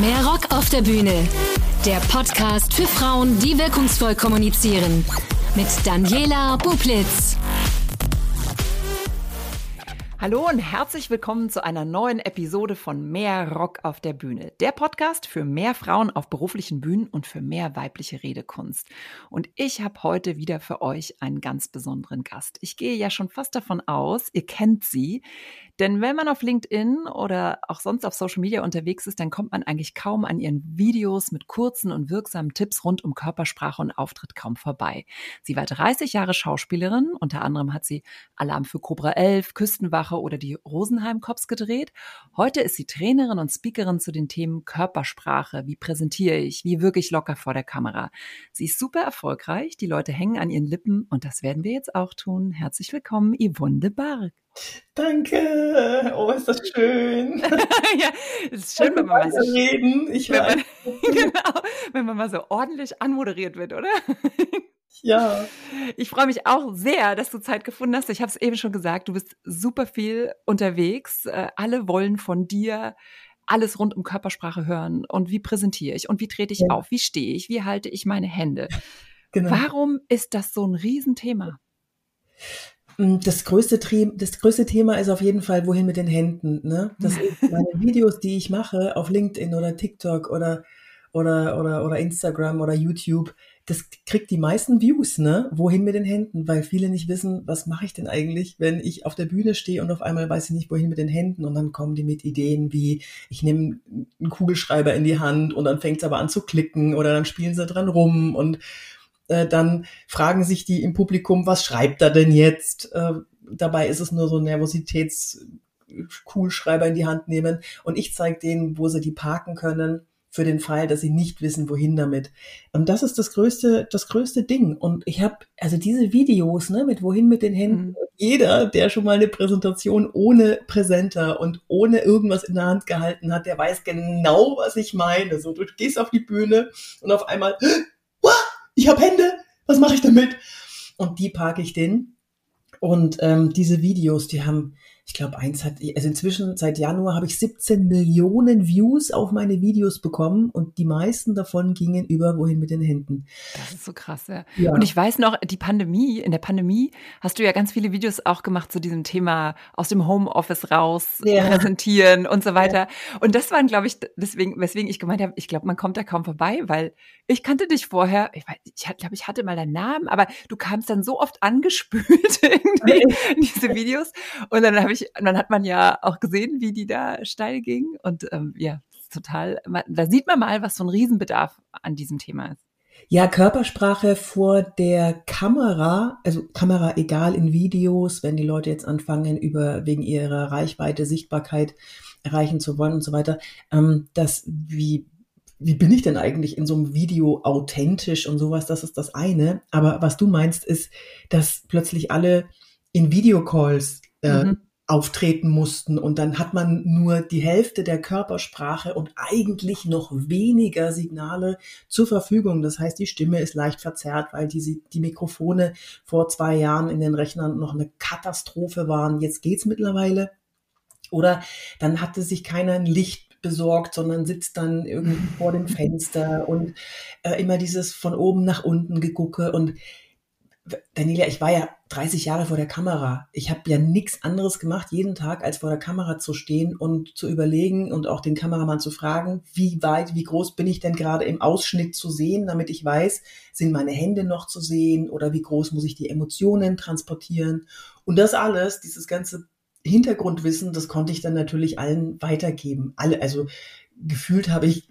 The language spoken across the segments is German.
Mehr Rock auf der Bühne. Der Podcast für Frauen, die wirkungsvoll kommunizieren. Mit Daniela Bublitz. Hallo und herzlich willkommen zu einer neuen Episode von Mehr Rock auf der Bühne. Der Podcast für mehr Frauen auf beruflichen Bühnen und für mehr weibliche Redekunst. Und ich habe heute wieder für euch einen ganz besonderen Gast. Ich gehe ja schon fast davon aus, ihr kennt sie. Denn wenn man auf LinkedIn oder auch sonst auf Social Media unterwegs ist, dann kommt man eigentlich kaum an ihren Videos mit kurzen und wirksamen Tipps rund um Körpersprache und Auftritt kaum vorbei. Sie war 30 Jahre Schauspielerin. Unter anderem hat sie Alarm für Cobra 11, Küstenwache oder die Rosenheim Cops gedreht. Heute ist sie Trainerin und Speakerin zu den Themen Körpersprache. Wie präsentiere ich? Wie wirke ich locker vor der Kamera? Sie ist super erfolgreich. Die Leute hängen an ihren Lippen und das werden wir jetzt auch tun. Herzlich willkommen, Yvonne de Barg. Danke. Oh, ist das schön. ja, es ist schön, wenn man mal so reden. Ich wenn man, genau, wenn man mal so ordentlich anmoderiert wird, oder? Ja. Ich freue mich auch sehr, dass du Zeit gefunden hast. Ich habe es eben schon gesagt, du bist super viel unterwegs. Äh, alle wollen von dir alles rund um Körpersprache hören und wie präsentiere ich und wie trete ich ja. auf, wie stehe ich, wie halte ich meine Hände. Genau. Warum ist das so ein Riesenthema? Mm, das größte, das größte Thema ist auf jeden Fall, wohin mit den Händen. Ne? Das ist meine Videos, die ich mache auf LinkedIn oder TikTok oder, oder, oder, oder Instagram oder YouTube. Das kriegt die meisten Views, ne? Wohin mit den Händen? Weil viele nicht wissen, was mache ich denn eigentlich, wenn ich auf der Bühne stehe und auf einmal weiß ich nicht, wohin mit den Händen. Und dann kommen die mit Ideen wie, ich nehme einen Kugelschreiber in die Hand und dann fängt es aber an zu klicken oder dann spielen sie dran rum und äh, dann fragen sich die im Publikum, was schreibt er denn jetzt? Äh, dabei ist es nur so ein Nervositäts-Kugelschreiber in die Hand nehmen und ich zeige denen, wo sie die parken können für den Fall, dass sie nicht wissen, wohin damit. Und das ist das größte, das größte Ding. Und ich habe also diese Videos, ne, mit wohin mit den Händen. Mhm. Jeder, der schon mal eine Präsentation ohne Präsenter und ohne irgendwas in der Hand gehalten hat, der weiß genau, was ich meine. So, du gehst auf die Bühne und auf einmal, ich habe Hände, was mache ich damit? Und die parke ich den. Und ähm, diese Videos, die haben ich glaube, eins hat, also inzwischen seit Januar habe ich 17 Millionen Views auf meine Videos bekommen und die meisten davon gingen über wohin mit den Händen. Das ist so krass, ja. ja. Und ich weiß noch, die Pandemie, in der Pandemie hast du ja ganz viele Videos auch gemacht zu diesem Thema aus dem Homeoffice raus ja. präsentieren und so weiter. Ja. Und das waren, glaube ich, deswegen, weswegen ich gemeint habe, ich glaube, man kommt da kaum vorbei, weil ich kannte dich vorher, ich, ich glaube, ich hatte mal deinen Namen, aber du kamst dann so oft angespült irgendwie in diese Videos und dann habe ich ich, dann hat man ja auch gesehen, wie die da steil ging. Und ähm, ja, total, da sieht man mal, was so ein Riesenbedarf an diesem Thema ist. Ja, Körpersprache vor der Kamera, also Kamera egal in Videos, wenn die Leute jetzt anfangen, über wegen ihrer Reichweite, Sichtbarkeit erreichen zu wollen und so weiter, ähm, das wie wie bin ich denn eigentlich in so einem Video authentisch und sowas, das ist das eine. Aber was du meinst, ist, dass plötzlich alle in Videocalls äh, mhm auftreten mussten und dann hat man nur die Hälfte der Körpersprache und eigentlich noch weniger Signale zur Verfügung. Das heißt, die Stimme ist leicht verzerrt, weil die, die Mikrofone vor zwei Jahren in den Rechnern noch eine Katastrophe waren. Jetzt geht's mittlerweile. Oder dann hatte sich keiner ein Licht besorgt, sondern sitzt dann irgendwie vor dem Fenster und äh, immer dieses von oben nach unten gegucke und Daniela, ich war ja 30 Jahre vor der Kamera. Ich habe ja nichts anderes gemacht, jeden Tag, als vor der Kamera zu stehen und zu überlegen und auch den Kameramann zu fragen, wie weit, wie groß bin ich denn gerade im Ausschnitt zu sehen, damit ich weiß, sind meine Hände noch zu sehen oder wie groß muss ich die Emotionen transportieren. Und das alles, dieses ganze Hintergrundwissen, das konnte ich dann natürlich allen weitergeben. Alle, also gefühlt habe ich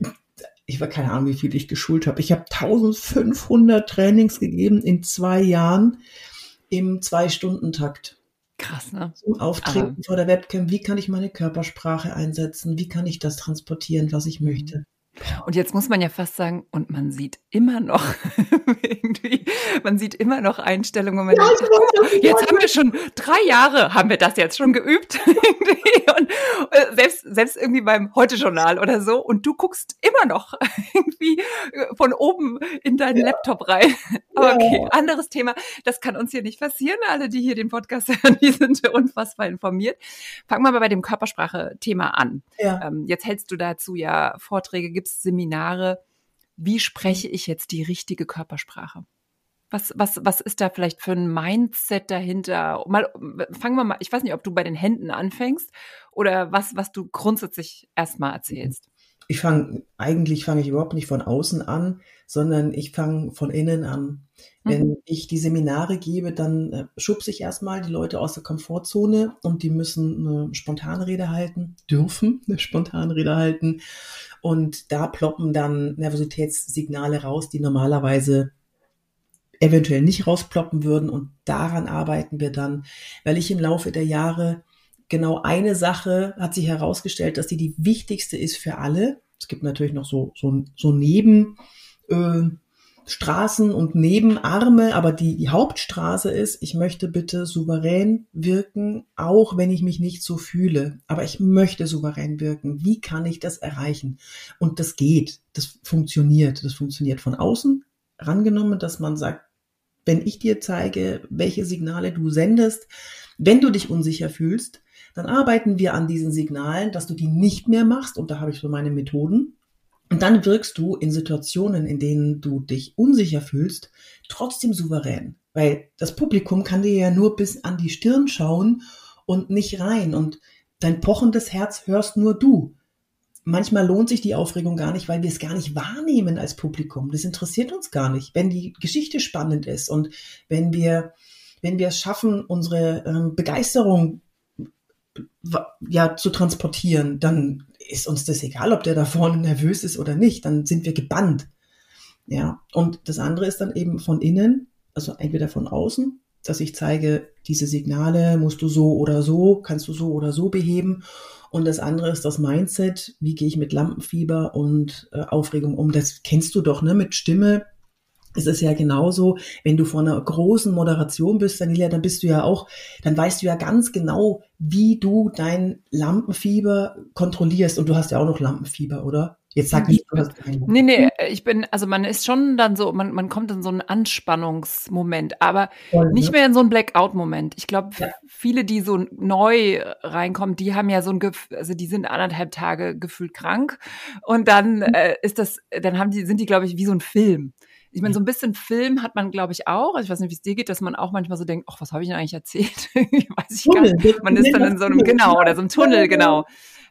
ich war keine Ahnung, wie viel ich geschult habe. Ich habe 1500 Trainings gegeben in zwei Jahren im Zwei-Stunden-Takt. Krass, ne? Zum Auftreten Aber. vor der Webcam. Wie kann ich meine Körpersprache einsetzen? Wie kann ich das transportieren, was ich möchte? Und jetzt muss man ja fast sagen, und man sieht immer noch irgendwie, man sieht immer noch Einstellungen, man ja, denkt, oh, jetzt haben wir schon drei Jahre, haben wir das jetzt schon geübt? und äh, selbst, selbst irgendwie beim Heute-Journal oder so und du guckst immer noch irgendwie äh, von oben in deinen ja. Laptop rein. Aber okay, anderes Thema. Das kann uns hier nicht passieren. Alle, die hier den Podcast hören, die sind unfassbar informiert. Fangen wir mal bei dem Körpersprache-Thema an. Ja. Ähm, jetzt hältst du dazu ja Vorträge, gibst Seminare. Wie spreche ich jetzt die richtige Körpersprache? Was, was, was ist da vielleicht für ein Mindset dahinter? Mal, fangen wir mal, ich weiß nicht, ob du bei den Händen anfängst oder was, was du grundsätzlich erstmal erzählst. Ich fange, eigentlich fange ich überhaupt nicht von außen an, sondern ich fange von innen an. Wenn mhm. ich die Seminare gebe, dann äh, schubse ich erstmal die Leute aus der Komfortzone und die müssen eine Spontanrede halten, dürfen eine Spontanrede halten. Und da ploppen dann Nervositätssignale raus, die normalerweise eventuell nicht rausploppen würden. Und daran arbeiten wir dann, weil ich im Laufe der Jahre genau eine Sache hat sich herausgestellt, dass die die wichtigste ist für alle. Es gibt natürlich noch so, so, so Neben, äh, Straßen und Nebenarme, aber die, die Hauptstraße ist, ich möchte bitte souverän wirken, auch wenn ich mich nicht so fühle. Aber ich möchte souverän wirken. Wie kann ich das erreichen? Und das geht. Das funktioniert. Das funktioniert von außen rangenommen, dass man sagt, wenn ich dir zeige, welche Signale du sendest, wenn du dich unsicher fühlst, dann arbeiten wir an diesen Signalen, dass du die nicht mehr machst. Und da habe ich so meine Methoden. Und dann wirkst du in Situationen, in denen du dich unsicher fühlst, trotzdem souverän. Weil das Publikum kann dir ja nur bis an die Stirn schauen und nicht rein. Und dein pochendes Herz hörst nur du manchmal lohnt sich die Aufregung gar nicht, weil wir es gar nicht wahrnehmen als Publikum. Das interessiert uns gar nicht. Wenn die Geschichte spannend ist und wenn wir, wenn wir es schaffen, unsere ähm, Begeisterung ja zu transportieren, dann ist uns das egal, ob der da vorne nervös ist oder nicht. Dann sind wir gebannt. Ja. Und das andere ist dann eben von innen, also entweder von außen, dass ich zeige, diese Signale musst du so oder so, kannst du so oder so beheben. Und das andere ist das Mindset. Wie gehe ich mit Lampenfieber und äh, Aufregung um? Das kennst du doch, ne? Mit Stimme. Es ist ja genauso, wenn du vor einer großen Moderation bist, Daniela, dann bist du ja auch, dann weißt du ja ganz genau, wie du dein Lampenfieber kontrollierst. Und du hast ja auch noch Lampenfieber, oder? Jetzt sag nicht, du hast Nee, nee, ich bin, also man ist schon dann so, man, man kommt in so einen Anspannungsmoment, aber Voll, nicht ne? mehr in so einen Blackout-Moment. Ich glaube, ja. viele, die so neu reinkommen, die haben ja so ein Gefühl, also die sind anderthalb Tage gefühlt krank und dann mhm. äh, ist das, dann haben die, sind die, glaube ich, wie so ein Film. Ich meine, so ein bisschen Film hat man, glaube ich, auch. Also ich weiß nicht, wie es dir geht, dass man auch manchmal so denkt, ach, was habe ich denn eigentlich erzählt? weiß ich Tunnel, gar nicht. Man ist dann in so einem, genau, oder so einem Tunnel, genau.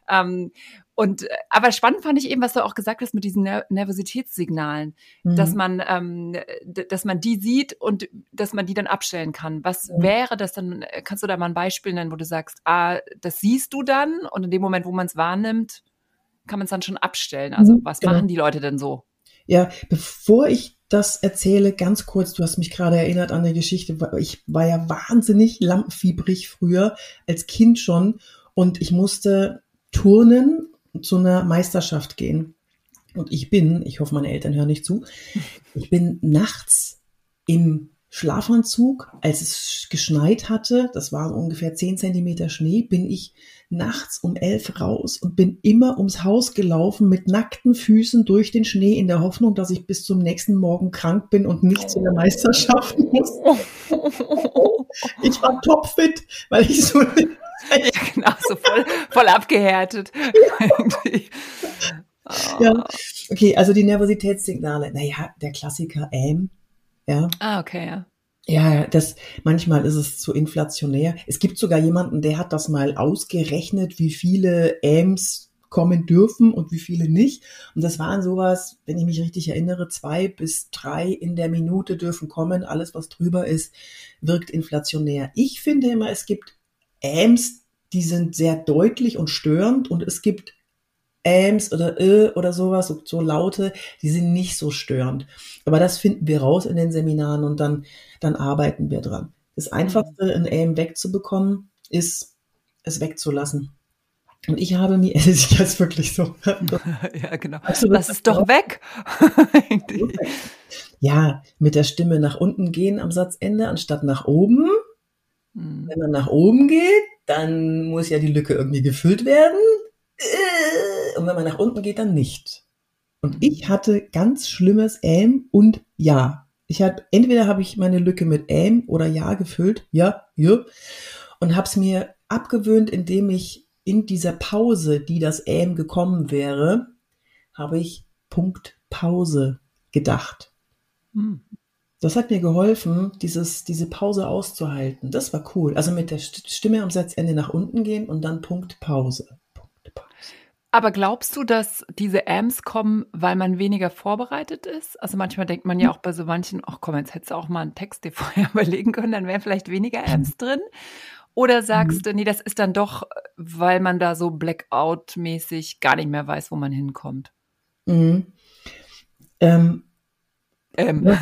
Ähm, und äh, aber spannend fand ich eben, was du auch gesagt hast mit diesen Ner Nervositätssignalen, mhm. dass man, ähm, dass man die sieht und dass man die dann abstellen kann. Was mhm. wäre das dann? Äh, kannst du da mal ein Beispiel nennen, wo du sagst, ah, das siehst du dann und in dem Moment, wo man es wahrnimmt, kann man es dann schon abstellen. Also mhm, was genau. machen die Leute denn so? Ja, bevor ich das erzähle, ganz kurz, du hast mich gerade erinnert an eine Geschichte. Ich war ja wahnsinnig lampenfiebrig früher, als Kind schon. Und ich musste turnen zu einer Meisterschaft gehen. Und ich bin, ich hoffe, meine Eltern hören nicht zu, ich bin nachts im Schlafanzug, als es geschneit hatte, das war ungefähr zehn Zentimeter Schnee, bin ich nachts um elf raus und bin immer ums Haus gelaufen mit nackten Füßen durch den Schnee in der Hoffnung, dass ich bis zum nächsten Morgen krank bin und nicht zu der Meisterschaft muss. Ich war topfit, weil ich so ja, genau, so voll, voll abgehärtet. Ja. ja. okay, also die Nervositätssignale. Naja, der Klassiker ähm, ja. Ah, okay, ja. Ja, das, manchmal ist es zu inflationär. Es gibt sogar jemanden, der hat das mal ausgerechnet, wie viele Äms kommen dürfen und wie viele nicht. Und das waren sowas, wenn ich mich richtig erinnere, zwei bis drei in der Minute dürfen kommen. Alles, was drüber ist, wirkt inflationär. Ich finde immer, es gibt Äms, die sind sehr deutlich und störend und es gibt Äms oder Ö oder sowas, so, so Laute, die sind nicht so störend. Aber das finden wir raus in den Seminaren und dann, dann arbeiten wir dran. Das Einfachste, ein Äm wegzubekommen, ist, es wegzulassen. Und ich habe mir, es ist jetzt wirklich so. ja, genau. Also, Lass es doch weg. ja, mit der Stimme nach unten gehen am Satzende, anstatt nach oben. Mhm. Wenn man nach oben geht, dann muss ja die Lücke irgendwie gefüllt werden. Äh, und wenn man nach unten geht, dann nicht. Und ich hatte ganz schlimmes Ähm und Ja. Ich hatte, entweder habe ich meine Lücke mit Ähm oder Ja gefüllt, ja, ja, und habe es mir abgewöhnt, indem ich in dieser Pause, die das Ähm gekommen wäre, habe ich Punkt Pause gedacht. Hm. Das hat mir geholfen, dieses, diese Pause auszuhalten. Das war cool. Also mit der Stimme am Satzende nach unten gehen und dann. Punkt Pause. Aber glaubst du, dass diese Amps kommen, weil man weniger vorbereitet ist? Also manchmal denkt man ja auch bei so manchen, ach komm, jetzt hättest du auch mal einen Text dir vorher überlegen können, dann wären vielleicht weniger Amps drin. Oder sagst mhm. du, nee, das ist dann doch, weil man da so Blackout-mäßig gar nicht mehr weiß, wo man hinkommt? Mhm. Ähm, ähm.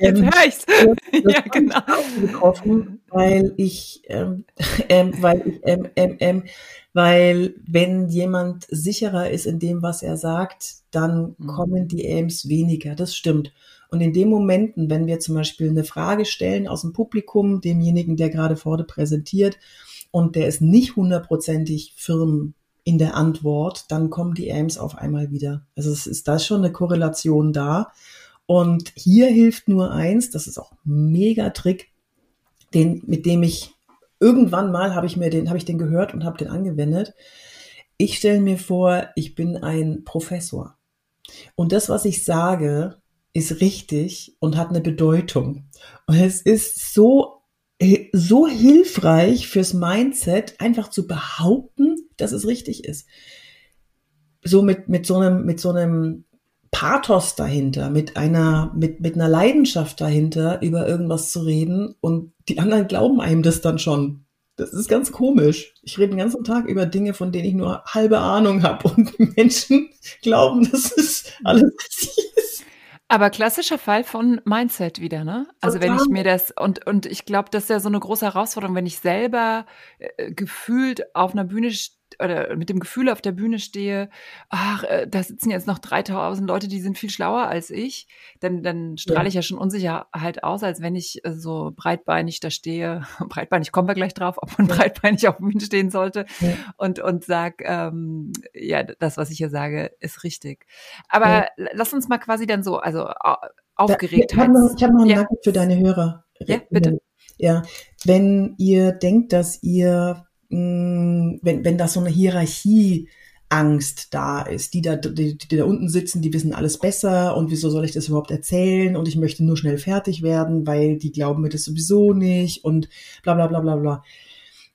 Jetzt höre ich's. ja, genau. Getroffen, weil ich, ähm, ähm, weil ich, ähm, ähm, ähm, weil wenn jemand sicherer ist in dem, was er sagt, dann mhm. kommen die Aims weniger. Das stimmt. Und in den Momenten, wenn wir zum Beispiel eine Frage stellen aus dem Publikum, demjenigen, der gerade vorne präsentiert, und der ist nicht hundertprozentig firm in der Antwort, dann kommen die Aims auf einmal wieder. Also es ist da schon eine Korrelation da. Und hier hilft nur eins, das ist auch ein mega Trick, den, mit dem ich irgendwann mal habe ich mir den, habe ich den gehört und habe den angewendet. Ich stelle mir vor, ich bin ein Professor. Und das, was ich sage, ist richtig und hat eine Bedeutung. Und es ist so, so hilfreich fürs Mindset, einfach zu behaupten, dass es richtig ist. So mit, mit so einem, mit so einem Pathos dahinter, mit einer, mit, mit einer Leidenschaft dahinter, über irgendwas zu reden und die anderen glauben einem das dann schon. Das ist ganz komisch. Ich rede den ganzen Tag über Dinge, von denen ich nur halbe Ahnung habe und Menschen glauben, das ist alles ist. Aber klassischer Fall von Mindset wieder, ne? Also Total. wenn ich mir das und und ich glaube, das ist ja so eine große Herausforderung, wenn ich selber äh, gefühlt auf einer Bühne oder mit dem Gefühl auf der Bühne stehe, ach, äh, da sitzen jetzt noch 3000 Leute, die sind viel schlauer als ich, dann, dann strahle ja. ich ja schon Unsicherheit aus, als wenn ich äh, so breitbeinig da stehe. Breitbeinig kommen wir gleich drauf, ob man ja. breitbeinig auf der Bühne stehen sollte ja. und, und sag, ähm, ja, das, was ich hier sage, ist richtig. Aber lass uns mal quasi dann so, also aufgeregt. Ich habe noch, hab noch einen ja. Nacken für deine Hörer. Ja, bitte. Ja, wenn ihr denkt, dass ihr wenn, wenn da so eine Hierarchie Angst da ist. Die da, die, die da unten sitzen, die wissen alles besser und wieso soll ich das überhaupt erzählen und ich möchte nur schnell fertig werden, weil die glauben mir das sowieso nicht und bla bla bla bla bla.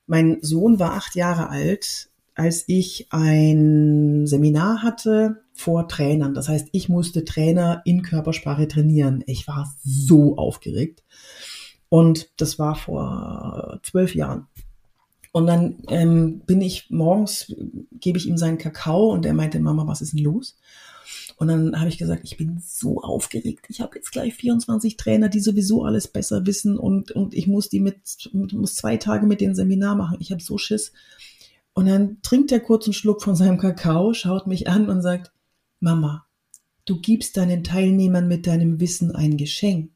Mein Sohn war acht Jahre alt, als ich ein Seminar hatte vor Trainern. Das heißt, ich musste Trainer in Körpersprache trainieren. Ich war so aufgeregt. Und das war vor zwölf Jahren. Und dann ähm, bin ich morgens, gebe ich ihm seinen Kakao und er meinte, Mama, was ist denn los? Und dann habe ich gesagt, ich bin so aufgeregt. Ich habe jetzt gleich 24 Trainer, die sowieso alles besser wissen und, und ich muss die mit, muss zwei Tage mit dem Seminar machen. Ich habe so Schiss. Und dann trinkt er kurz einen Schluck von seinem Kakao, schaut mich an und sagt, Mama, du gibst deinen Teilnehmern mit deinem Wissen ein Geschenk.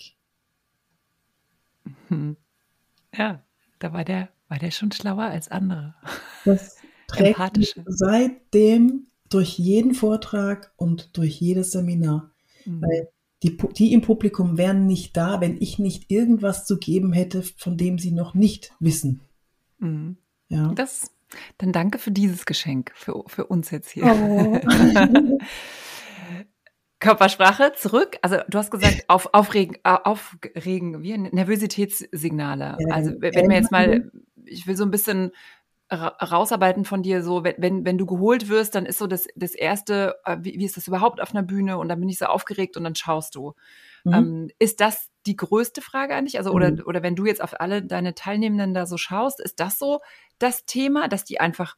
Ja, da war der war der schon schlauer als andere? Das trägt seitdem durch jeden Vortrag und durch jedes Seminar. Mhm. Weil die, die im Publikum wären nicht da, wenn ich nicht irgendwas zu geben hätte, von dem sie noch nicht wissen. Mhm. Ja. Das, dann danke für dieses Geschenk, für, für uns jetzt hier. Oh. Körpersprache zurück. Also du hast gesagt, auf, aufregen, äh, aufregen, wie Nervositätssignale. Also wenn wir jetzt mal ich will so ein bisschen rausarbeiten von dir, so wenn, wenn du geholt wirst, dann ist so das, das Erste, äh, wie, wie ist das überhaupt auf einer Bühne und dann bin ich so aufgeregt und dann schaust du. Mhm. Ähm, ist das die größte Frage eigentlich? Also, oder, mhm. oder wenn du jetzt auf alle deine Teilnehmenden da so schaust, ist das so das Thema, dass die einfach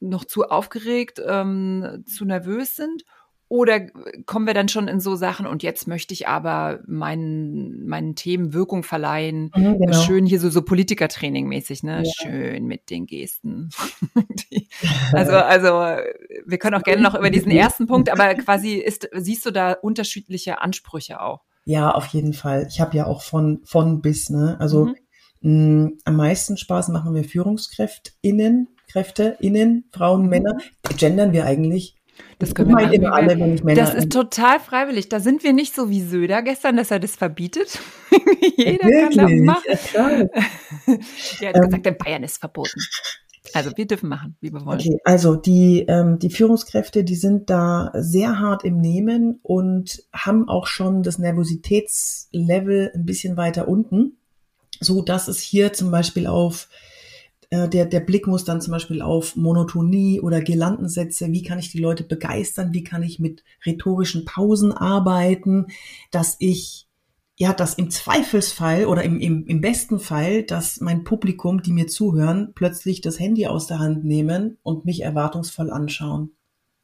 noch zu aufgeregt, ähm, zu nervös sind? Oder kommen wir dann schon in so Sachen und jetzt möchte ich aber meinen, meinen Themen Wirkung verleihen? Mhm, genau. Schön hier so, so Politikertraining mäßig, ne? Ja. Schön mit den Gesten. also, also, wir können auch gerne noch über diesen ersten Punkt, aber quasi ist, siehst du da unterschiedliche Ansprüche auch? Ja, auf jeden Fall. Ich habe ja auch von, von bis, ne? Also, mhm mh, am meisten Spaß machen wir Führungskräftinnen, Kräfte, innen, Frauen, Männer. Gendern wir eigentlich? Das können wir immer alle, wenn ich Männer Das ist total freiwillig. Da sind wir nicht so wie Söder gestern, dass er das verbietet. Jeder ja, kann das machen. Ja, er hat ähm, gesagt, in Bayern ist verboten. Also wir dürfen machen, wie wir wollen. Okay, also die, ähm, die Führungskräfte, die sind da sehr hart im Nehmen und haben auch schon das Nervositätslevel ein bisschen weiter unten, so dass es hier zum Beispiel auf der, der Blick muss dann zum Beispiel auf Monotonie oder Girlandensätze. Wie kann ich die Leute begeistern? Wie kann ich mit rhetorischen Pausen arbeiten, dass ich ja, dass im Zweifelsfall oder im, im, im besten Fall, dass mein Publikum, die mir zuhören, plötzlich das Handy aus der Hand nehmen und mich erwartungsvoll anschauen.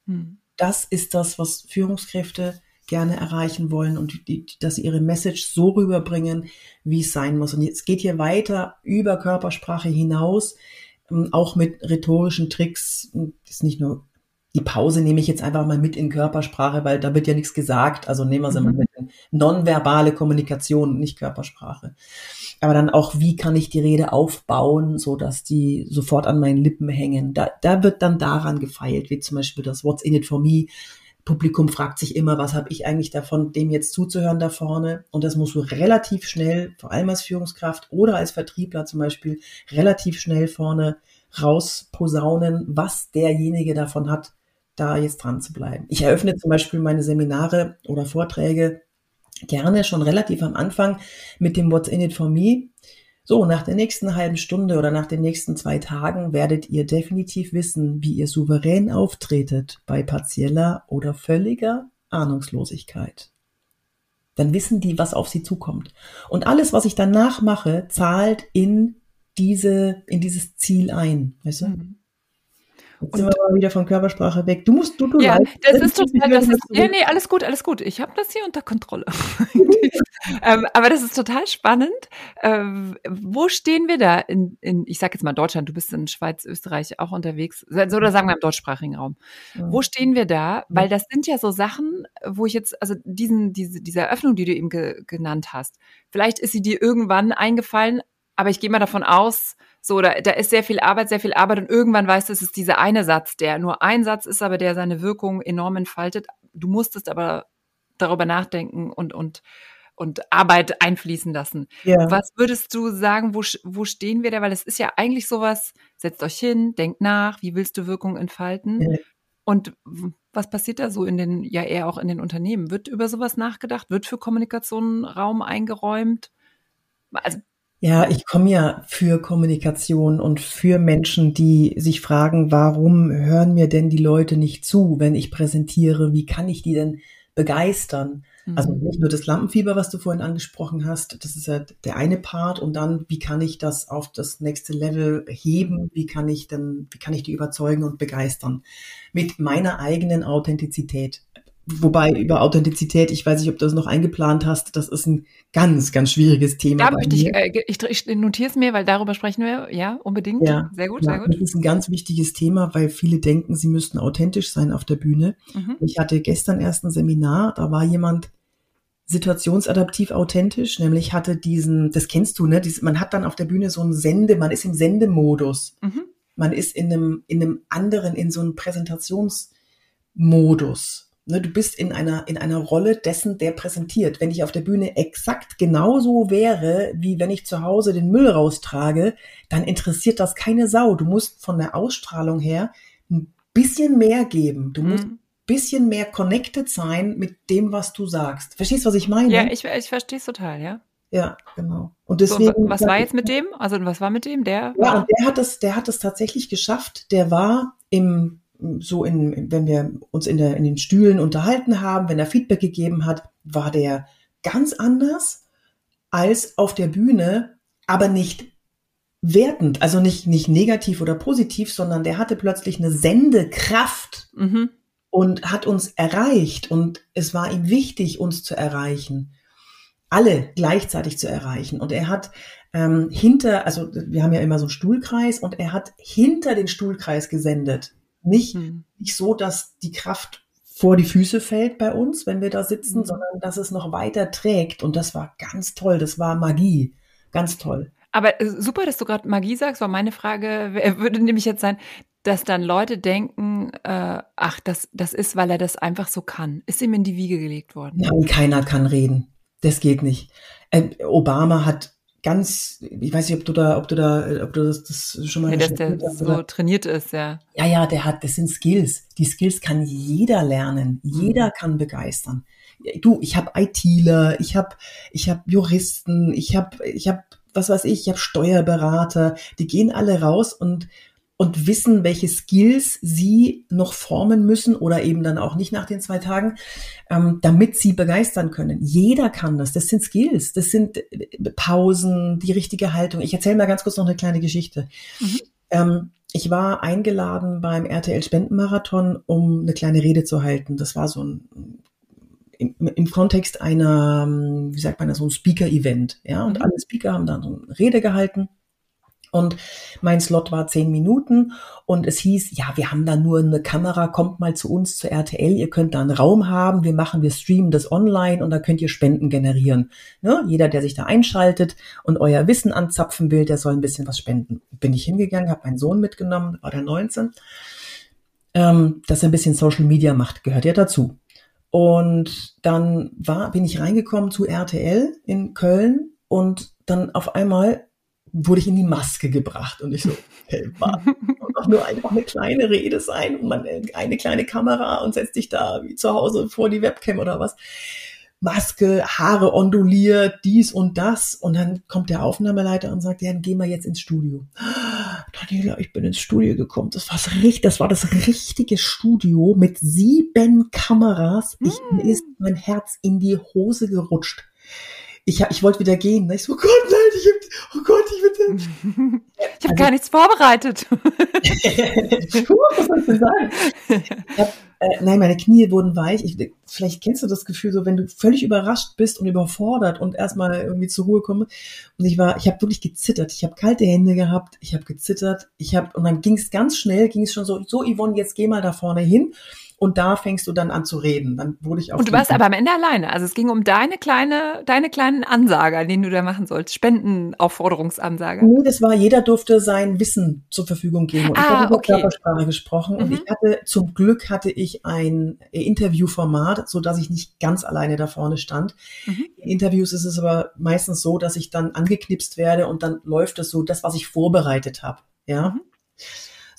Hm. Das ist das, was Führungskräfte gerne erreichen wollen und die, dass sie ihre Message so rüberbringen, wie es sein muss. Und es geht hier weiter über Körpersprache hinaus, ähm, auch mit rhetorischen Tricks. Das ist nicht nur die Pause nehme ich jetzt einfach mal mit in Körpersprache, weil da wird ja nichts gesagt. Also nehmen wir sie mhm. mal mit in nonverbale Kommunikation, nicht Körpersprache. Aber dann auch, wie kann ich die Rede aufbauen, so dass die sofort an meinen Lippen hängen. Da, da wird dann daran gefeilt, wie zum Beispiel das What's in it for me. Publikum fragt sich immer, was habe ich eigentlich davon, dem jetzt zuzuhören da vorne? Und das musst du relativ schnell, vor allem als Führungskraft oder als Vertriebler zum Beispiel, relativ schnell vorne rausposaunen, was derjenige davon hat, da jetzt dran zu bleiben. Ich eröffne zum Beispiel meine Seminare oder Vorträge gerne schon relativ am Anfang mit dem What's in it for me. So, nach der nächsten halben Stunde oder nach den nächsten zwei Tagen werdet ihr definitiv wissen, wie ihr souverän auftretet bei partieller oder völliger Ahnungslosigkeit. Dann wissen die, was auf sie zukommt. Und alles, was ich danach mache, zahlt in diese, in dieses Ziel ein. Weißt du? Mhm. Jetzt sind wir mal wieder von Körpersprache weg. Du musst, du, du Ja, leid. das ist total, das ist, ja, nee, alles gut, alles gut. Ich habe das hier unter Kontrolle. ähm, aber das ist total spannend. Ähm, wo stehen wir da in, in ich sage jetzt mal Deutschland, du bist in Schweiz, Österreich auch unterwegs, oder sagen wir im deutschsprachigen Raum. Wo stehen wir da? Weil das sind ja so Sachen, wo ich jetzt, also diesen, diese, diese Eröffnung, die du eben ge genannt hast, vielleicht ist sie dir irgendwann eingefallen, aber ich gehe mal davon aus, so, da, da ist sehr viel Arbeit, sehr viel Arbeit und irgendwann weißt du, es ist dieser eine Satz, der nur ein Satz ist, aber der seine Wirkung enorm entfaltet. Du musstest aber darüber nachdenken und, und, und Arbeit einfließen lassen. Ja. Was würdest du sagen, wo, wo stehen wir da? Weil es ist ja eigentlich sowas, setzt euch hin, denkt nach, wie willst du Wirkung entfalten? Ja. Und was passiert da so in den, ja eher auch in den Unternehmen? Wird über sowas nachgedacht? Wird für Kommunikation Raum eingeräumt? Also ja, ich komme ja für Kommunikation und für Menschen, die sich fragen, warum hören mir denn die Leute nicht zu, wenn ich präsentiere? Wie kann ich die denn begeistern? Also mhm. nicht nur das Lampenfieber, was du vorhin angesprochen hast, das ist ja der eine Part und dann, wie kann ich das auf das nächste Level heben? Wie kann ich denn, wie kann ich die überzeugen und begeistern? Mit meiner eigenen Authentizität. Wobei über Authentizität, ich weiß nicht, ob du das noch eingeplant hast, das ist ein ganz, ganz schwieriges Thema. Da möchte ich, äh, ich, ich notiere es mir, weil darüber sprechen wir, ja, unbedingt. Ja, sehr gut, ja, sehr gut. Das ist ein ganz wichtiges Thema, weil viele denken, sie müssten authentisch sein auf der Bühne. Mhm. Ich hatte gestern erst ein Seminar, da war jemand situationsadaptiv authentisch, nämlich hatte diesen, das kennst du, ne, dies, man hat dann auf der Bühne so einen Sende, man ist im Sendemodus. Mhm. Man ist in einem, in einem anderen, in so einem Präsentationsmodus. Ne, du bist in einer, in einer Rolle dessen, der präsentiert. Wenn ich auf der Bühne exakt genauso wäre, wie wenn ich zu Hause den Müll raustrage, dann interessiert das keine Sau. Du musst von der Ausstrahlung her ein bisschen mehr geben. Du musst mhm. ein bisschen mehr connected sein mit dem, was du sagst. Verstehst du, was ich meine? Ja, ich, ich verstehe es total, ja. Ja, genau. Und deswegen. So, was war jetzt mit dem? Also was war mit dem? Der? Ja, und der hat es, der hat es tatsächlich geschafft. Der war im so in, wenn wir uns in, der, in den Stühlen unterhalten haben, wenn er Feedback gegeben hat, war der ganz anders als auf der Bühne, aber nicht wertend, also nicht, nicht negativ oder positiv, sondern der hatte plötzlich eine Sendekraft mhm. und hat uns erreicht und es war ihm wichtig, uns zu erreichen, alle gleichzeitig zu erreichen. Und er hat ähm, hinter, also wir haben ja immer so einen Stuhlkreis und er hat hinter den Stuhlkreis gesendet. Nicht, hm. nicht so, dass die Kraft vor die Füße fällt bei uns, wenn wir da sitzen, mhm. sondern dass es noch weiter trägt. Und das war ganz toll. Das war Magie. Ganz toll. Aber äh, super, dass du gerade Magie sagst, weil meine Frage würde nämlich jetzt sein, dass dann Leute denken, äh, ach, das, das ist, weil er das einfach so kann. Ist ihm in die Wiege gelegt worden? Nein, keiner kann reden. Das geht nicht. Äh, Obama hat ganz, ich weiß nicht, ob du da, ob du da, ob du das, das schon mal. Ja, dass der hast, so oder? trainiert ist, ja. Ja, ja, der hat, das sind Skills. Die Skills kann jeder lernen. Jeder mhm. kann begeistern. Du, ich habe ITler, ich habe, ich habe Juristen, ich habe, ich habe, was weiß ich, ich habe Steuerberater. Die gehen alle raus und und wissen, welche Skills sie noch formen müssen oder eben dann auch nicht nach den zwei Tagen, ähm, damit sie begeistern können. Jeder kann das. Das sind Skills. Das sind äh, Pausen, die richtige Haltung. Ich erzähle mal ganz kurz noch eine kleine Geschichte. Mhm. Ähm, ich war eingeladen beim RTL Spendenmarathon, um eine kleine Rede zu halten. Das war so ein im, im Kontext einer, wie sagt man das, so ein Speaker-Event. Ja, und mhm. alle Speaker haben dann so eine Rede gehalten. Und mein Slot war zehn Minuten und es hieß, ja, wir haben da nur eine Kamera, kommt mal zu uns zur RTL, ihr könnt da einen Raum haben, wir machen, wir streamen das online und da könnt ihr Spenden generieren. Ja, jeder, der sich da einschaltet und euer Wissen anzapfen will, der soll ein bisschen was spenden. Bin ich hingegangen, habe meinen Sohn mitgenommen, war der 19. Ähm, dass er ein bisschen Social Media macht, gehört ja dazu. Und dann war, bin ich reingekommen zu RTL in Köln und dann auf einmal wurde ich in die Maske gebracht und ich so, hey, Mann, doch nur einfach eine kleine Rede sein und man eine kleine Kamera und setzt dich da wie zu Hause vor die Webcam oder was. Maske, Haare onduliert, dies und das. Und dann kommt der Aufnahmeleiter und sagt, ja, dann gehen wir jetzt ins Studio. Daniela, ich bin ins Studio gekommen. Das war das, das, war das richtige Studio mit sieben Kameras. Ich, mm. Mir ist mein Herz in die Hose gerutscht ich, ich wollte wieder gehen. Ne? Ich so, oh Gott, nein, ich hab, oh Gott, ich habe also, gar nichts vorbereitet. was soll ich denn sagen? Ich hab, äh, nein, meine Knie wurden weich. Ich, vielleicht kennst du das Gefühl, so wenn du völlig überrascht bist und überfordert und erstmal irgendwie zur Ruhe komme. Und ich war, ich habe wirklich gezittert. Ich habe kalte Hände gehabt. Ich habe gezittert. Ich habe und dann ging es ganz schnell, ging es schon so, so Yvonne, jetzt geh mal da vorne hin. Und da fängst du dann an zu reden. Dann wurde ich auch. Und du warst aber am Ende alleine. Also es ging um deine kleine, deine kleinen Ansage, den du da machen sollst. Spendenaufforderungsansage. Nee, das war, jeder durfte sein Wissen zur Verfügung geben. Und ah, ich habe über okay. Körpersprache gesprochen. Mhm. Und ich hatte, zum Glück hatte ich ein Interviewformat, so dass ich nicht ganz alleine da vorne stand. Mhm. In Interviews ist es aber meistens so, dass ich dann angeknipst werde und dann läuft es so, das, was ich vorbereitet habe. Ja. Mhm.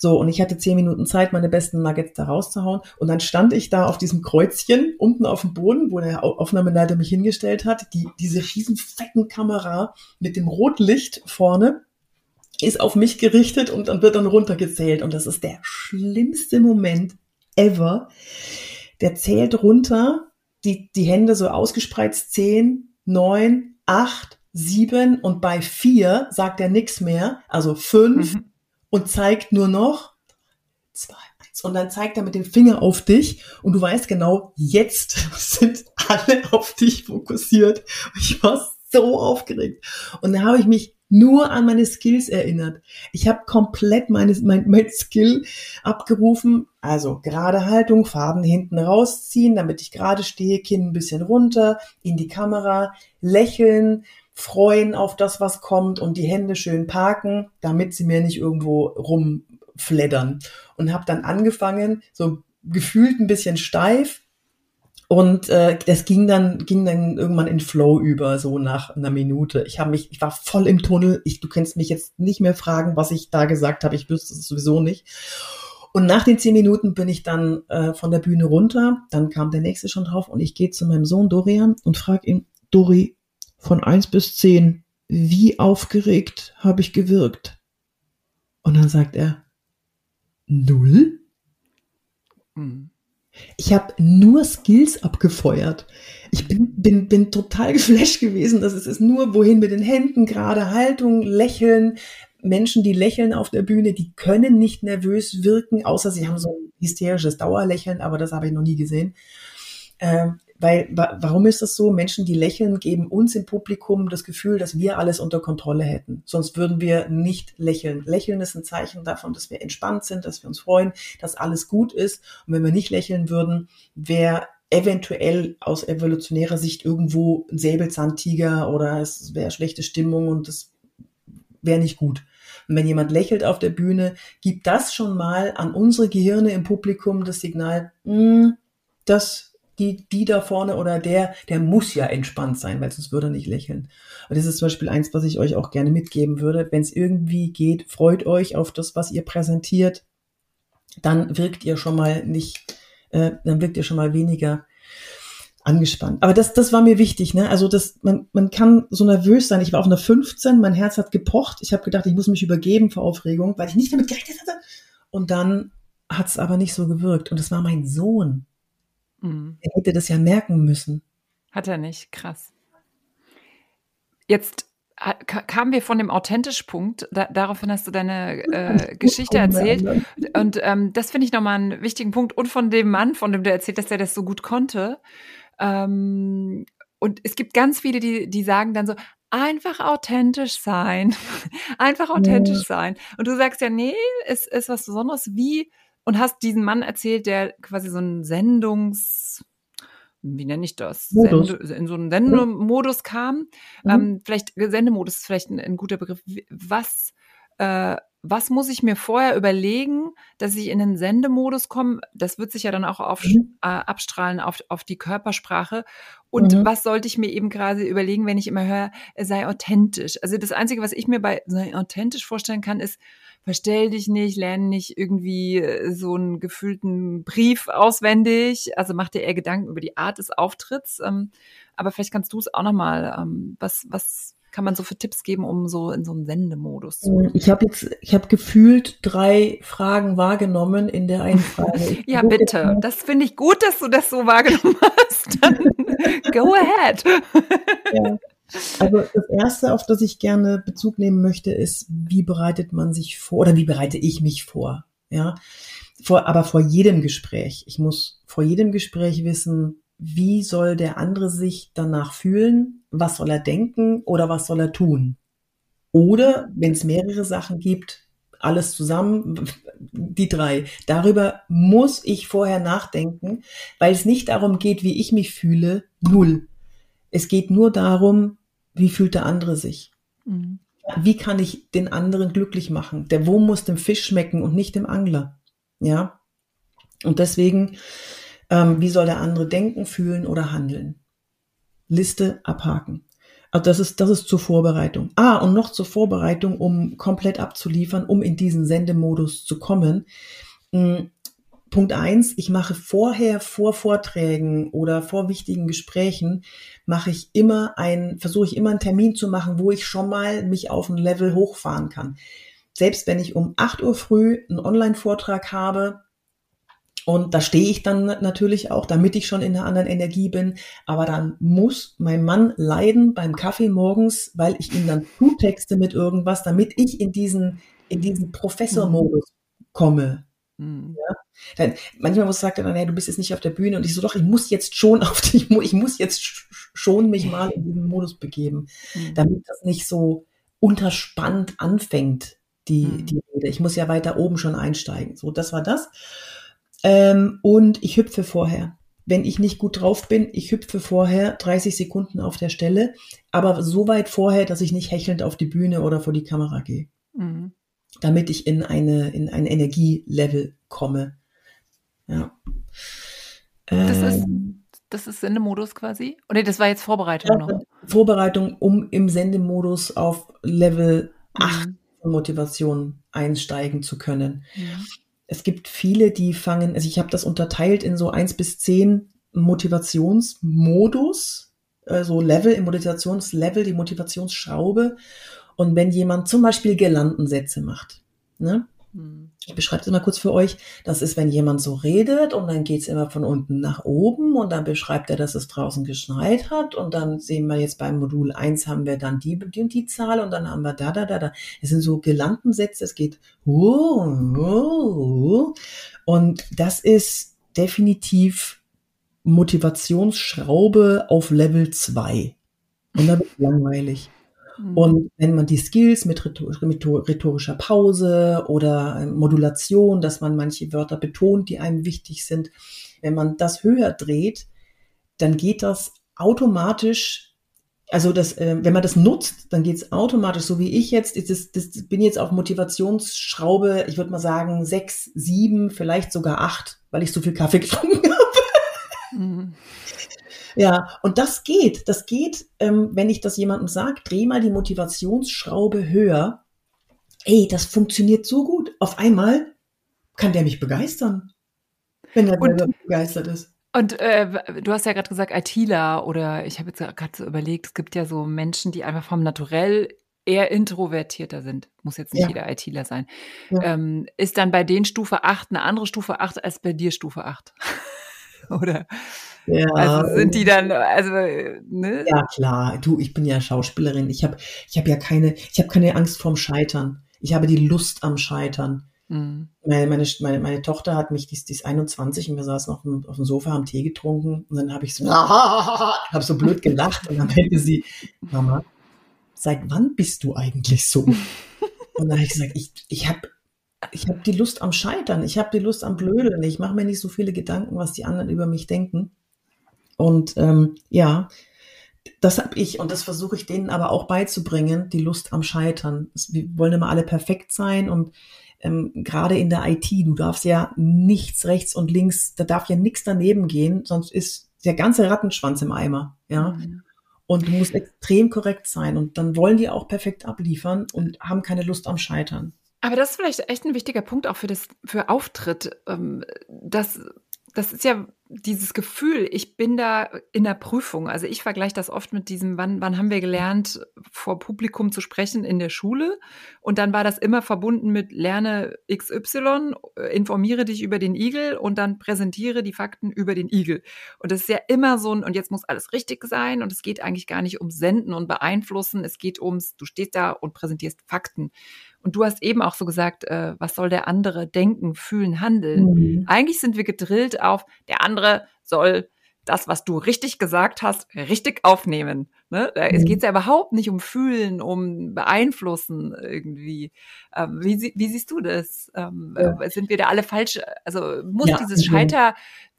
So, und ich hatte zehn Minuten Zeit, meine besten Nuggets da rauszuhauen. Und dann stand ich da auf diesem Kreuzchen unten auf dem Boden, wo der Aufnahmeleiter mich hingestellt hat. Die, diese riesen fetten Kamera mit dem Rotlicht vorne ist auf mich gerichtet und dann wird dann runtergezählt. Und das ist der schlimmste Moment ever. Der zählt runter, die, die Hände so ausgespreizt, zehn, neun, acht, sieben und bei vier sagt er nichts mehr, also fünf, mhm und zeigt nur noch zwei, eins. Und dann zeigt er mit dem Finger auf dich und du weißt genau, jetzt sind alle auf dich fokussiert. Ich war so aufgeregt. Und dann habe ich mich nur an meine Skills erinnert. Ich habe komplett meine, mein, mein Skill abgerufen. Also gerade Haltung, Farben hinten rausziehen, damit ich gerade stehe, Kinn ein bisschen runter, in die Kamera, lächeln, freuen auf das, was kommt und die Hände schön parken, damit sie mir nicht irgendwo rumfleddern. Und habe dann angefangen, so gefühlt ein bisschen steif. Und äh, das ging dann, ging dann irgendwann in Flow über, so nach einer Minute. Ich habe mich, ich war voll im Tunnel. Ich, du kannst mich jetzt nicht mehr fragen, was ich da gesagt habe. Ich wüsste es sowieso nicht. Und nach den zehn Minuten bin ich dann äh, von der Bühne runter. Dann kam der nächste schon drauf und ich gehe zu meinem Sohn Dorian und frage ihn, Dori, von eins bis zehn, wie aufgeregt habe ich gewirkt? Und dann sagt er, null? Ich habe nur Skills abgefeuert. Ich bin, bin, bin total geflasht gewesen. Das ist, ist nur, wohin mit den Händen, gerade Haltung, Lächeln. Menschen, die lächeln auf der Bühne, die können nicht nervös wirken, außer sie haben so ein hysterisches Dauerlächeln, aber das habe ich noch nie gesehen. Ähm, weil, warum ist das so? Menschen, die lächeln, geben uns im Publikum das Gefühl, dass wir alles unter Kontrolle hätten. Sonst würden wir nicht lächeln. Lächeln ist ein Zeichen davon, dass wir entspannt sind, dass wir uns freuen, dass alles gut ist. Und wenn wir nicht lächeln würden, wäre eventuell aus evolutionärer Sicht irgendwo ein Säbelzahntiger oder es wäre schlechte Stimmung und das wäre nicht gut. Und wenn jemand lächelt auf der Bühne, gibt das schon mal an unsere Gehirne im Publikum das Signal, mh, hm, das die, die da vorne oder der, der muss ja entspannt sein, weil sonst würde er nicht lächeln. Und das ist zum Beispiel eins, was ich euch auch gerne mitgeben würde. Wenn es irgendwie geht, freut euch auf das, was ihr präsentiert. Dann wirkt ihr schon mal nicht, äh, dann wirkt ihr schon mal weniger angespannt. Aber das, das war mir wichtig, ne? Also das, man, man kann so nervös sein. Ich war auf einer 15, mein Herz hat gepocht. Ich habe gedacht, ich muss mich übergeben vor Aufregung, weil ich nicht damit gerechnet hatte. Und dann hat es aber nicht so gewirkt. Und es war mein Sohn. Mhm. Er hätte das ja merken müssen. Hat er nicht, krass. Jetzt kamen wir von dem Authentisch-Punkt, da, daraufhin hast du deine äh, Geschichte erzählt. Und ähm, das finde ich nochmal einen wichtigen Punkt. Und von dem Mann, von dem du erzählt, dass er das so gut konnte. Ähm, und es gibt ganz viele, die, die sagen dann so, einfach authentisch sein. einfach authentisch ja. sein. Und du sagst ja, nee, es ist was Besonderes. Wie und hast diesen Mann erzählt, der quasi so ein Sendungs, wie nenne ich das? Sende, in so einen Sendemodus kam. Mhm. Ähm, vielleicht Sendemodus ist vielleicht ein, ein guter Begriff. Was äh, was muss ich mir vorher überlegen, dass ich in den Sendemodus komme? Das wird sich ja dann auch auf, mhm. äh, abstrahlen auf, auf die Körpersprache. Und mhm. was sollte ich mir eben gerade überlegen, wenn ich immer höre, sei authentisch? Also das Einzige, was ich mir bei sei authentisch vorstellen kann, ist, verstell dich nicht, lerne nicht irgendwie äh, so einen gefühlten Brief auswendig. Also mach dir eher Gedanken über die Art des Auftritts. Ähm, aber vielleicht kannst du es auch nochmal, ähm, was, was kann man so für Tipps geben, um so in so einen Sendemodus zu kommen? Ich habe jetzt, ich habe gefühlt drei Fragen wahrgenommen in der einen Frage. ja, bitte. Das finde ich gut, dass du das so wahrgenommen hast. Dann go ahead. ja. Also das erste, auf das ich gerne Bezug nehmen möchte, ist, wie bereitet man sich vor oder wie bereite ich mich vor? Ja, vor, aber vor jedem Gespräch. Ich muss vor jedem Gespräch wissen, wie soll der andere sich danach fühlen, was soll er denken oder was soll er tun. Oder wenn es mehrere Sachen gibt, alles zusammen, die drei. Darüber muss ich vorher nachdenken, weil es nicht darum geht, wie ich mich fühle, null. Es geht nur darum, wie fühlt der andere sich. Mhm. Wie kann ich den anderen glücklich machen? Der Wurm muss dem Fisch schmecken und nicht dem Angler. Ja. Und deswegen ähm, wie soll der andere denken, fühlen oder handeln? Liste abhaken. Also das ist, das ist zur Vorbereitung. Ah, und noch zur Vorbereitung, um komplett abzuliefern, um in diesen Sendemodus zu kommen. Hm, Punkt eins, ich mache vorher vor Vorträgen oder vor wichtigen Gesprächen, mache ich immer ein, versuche ich immer einen Termin zu machen, wo ich schon mal mich auf ein Level hochfahren kann. Selbst wenn ich um 8 Uhr früh einen Online-Vortrag habe, und da stehe ich dann natürlich auch, damit ich schon in einer anderen Energie bin. Aber dann muss mein Mann leiden beim Kaffee morgens, weil ich ihm dann zutexte mit irgendwas, damit ich in diesen, in diesen Professormodus komme. Mhm. Ja? Dann, manchmal muss sagt er dann, hey, du bist jetzt nicht auf der Bühne und ich so, doch, ich muss jetzt schon auf dich, ich muss jetzt schon mich mal in diesen Modus begeben, mhm. damit das nicht so unterspannt anfängt, die, mhm. die Rede. Ich muss ja weiter oben schon einsteigen. So, das war das. Ähm, und ich hüpfe vorher. Wenn ich nicht gut drauf bin, ich hüpfe vorher 30 Sekunden auf der Stelle, aber so weit vorher, dass ich nicht hechelnd auf die Bühne oder vor die Kamera gehe. Mhm. Damit ich in eine, in ein Energielevel komme. Ja. Das ist, ähm. das ist Sendemodus quasi? Oder das war jetzt Vorbereitung noch? Vorbereitung, um im Sendemodus auf Level 8 mhm. Motivation einsteigen zu können. Mhm es gibt viele, die fangen, also ich habe das unterteilt in so eins bis zehn Motivationsmodus, also Level, im Motivationslevel, die Motivationsschraube. Und wenn jemand zum Beispiel Girlandensätze macht, ne? Hm. Ich beschreibe es mal kurz für euch. Das ist, wenn jemand so redet und dann geht es immer von unten nach oben und dann beschreibt er, dass es draußen geschneit hat und dann sehen wir jetzt beim Modul 1 haben wir dann die, die und die Zahl und dann haben wir da, da, da, da. Es sind so Gelandensätze, es geht uh, uh, und das ist definitiv Motivationsschraube auf Level 2. Und da wird langweilig. Mhm. Und wenn man die Skills mit rhetorischer Pause oder ähm, Modulation, dass man manche Wörter betont, die einem wichtig sind, wenn man das höher dreht, dann geht das automatisch also das, äh, wenn man das nutzt, dann geht's automatisch, so wie ich jetzt, ist das, das bin jetzt auf Motivationsschraube, ich würde mal sagen, sechs, sieben, vielleicht sogar acht, weil ich so viel Kaffee getrunken habe. Ja, und das geht. Das geht, ähm, wenn ich das jemandem sage, dreh mal die Motivationsschraube höher. Ey, das funktioniert so gut. Auf einmal kann der mich begeistern, wenn er begeistert ist. Und äh, du hast ja gerade gesagt, ITler oder ich habe jetzt gerade so überlegt, es gibt ja so Menschen, die einfach vom Naturell eher introvertierter sind. Muss jetzt nicht ja. jeder ITler sein. Ja. Ähm, ist dann bei denen Stufe 8 eine andere Stufe 8 als bei dir Stufe 8? oder? Ja, also sind die dann, also, ne? Ja, klar. Du, ich bin ja Schauspielerin. Ich habe ich hab ja keine, ich habe keine Angst vorm Scheitern. Ich habe die Lust am Scheitern. Mhm. Meine, meine, meine, Tochter hat mich, die ist, die ist 21 und wir saßen auf dem, auf dem Sofa, haben Tee getrunken und dann habe ich so, habe so blöd gelacht und dann meinte sie, Mama, seit wann bist du eigentlich so? Und dann habe ich gesagt, ich, ich habe ich hab die Lust am Scheitern, ich habe die Lust am Blödeln, ich mache mir nicht so viele Gedanken, was die anderen über mich denken. Und ähm, ja, das habe ich und das versuche ich denen aber auch beizubringen, die Lust am Scheitern. Wir wollen immer alle perfekt sein und ähm, gerade in der IT, du darfst ja nichts rechts und links, da darf ja nichts daneben gehen, sonst ist der ganze Rattenschwanz im Eimer, ja. Mhm. Und du musst extrem korrekt sein und dann wollen die auch perfekt abliefern und haben keine Lust am Scheitern. Aber das ist vielleicht echt ein wichtiger Punkt auch für das für Auftritt, ähm, dass das ist ja dieses Gefühl, ich bin da in der Prüfung. Also ich vergleiche das oft mit diesem, wann, wann haben wir gelernt, vor Publikum zu sprechen in der Schule? Und dann war das immer verbunden mit lerne XY, informiere dich über den Igel und dann präsentiere die Fakten über den Igel. Und das ist ja immer so ein, und jetzt muss alles richtig sein und es geht eigentlich gar nicht ums Senden und Beeinflussen, es geht ums, du stehst da und präsentierst Fakten. Und du hast eben auch so gesagt, äh, was soll der andere denken, fühlen, handeln? Mhm. Eigentlich sind wir gedrillt auf, der andere soll das, was du richtig gesagt hast, richtig aufnehmen. Ne? Da mhm. geht ja überhaupt nicht um Fühlen, um Beeinflussen irgendwie. Ähm, wie, wie, siehst du das? Ähm, ja. Äh, sind wir da alle falsch? Also muss ja, dieses Scheiter,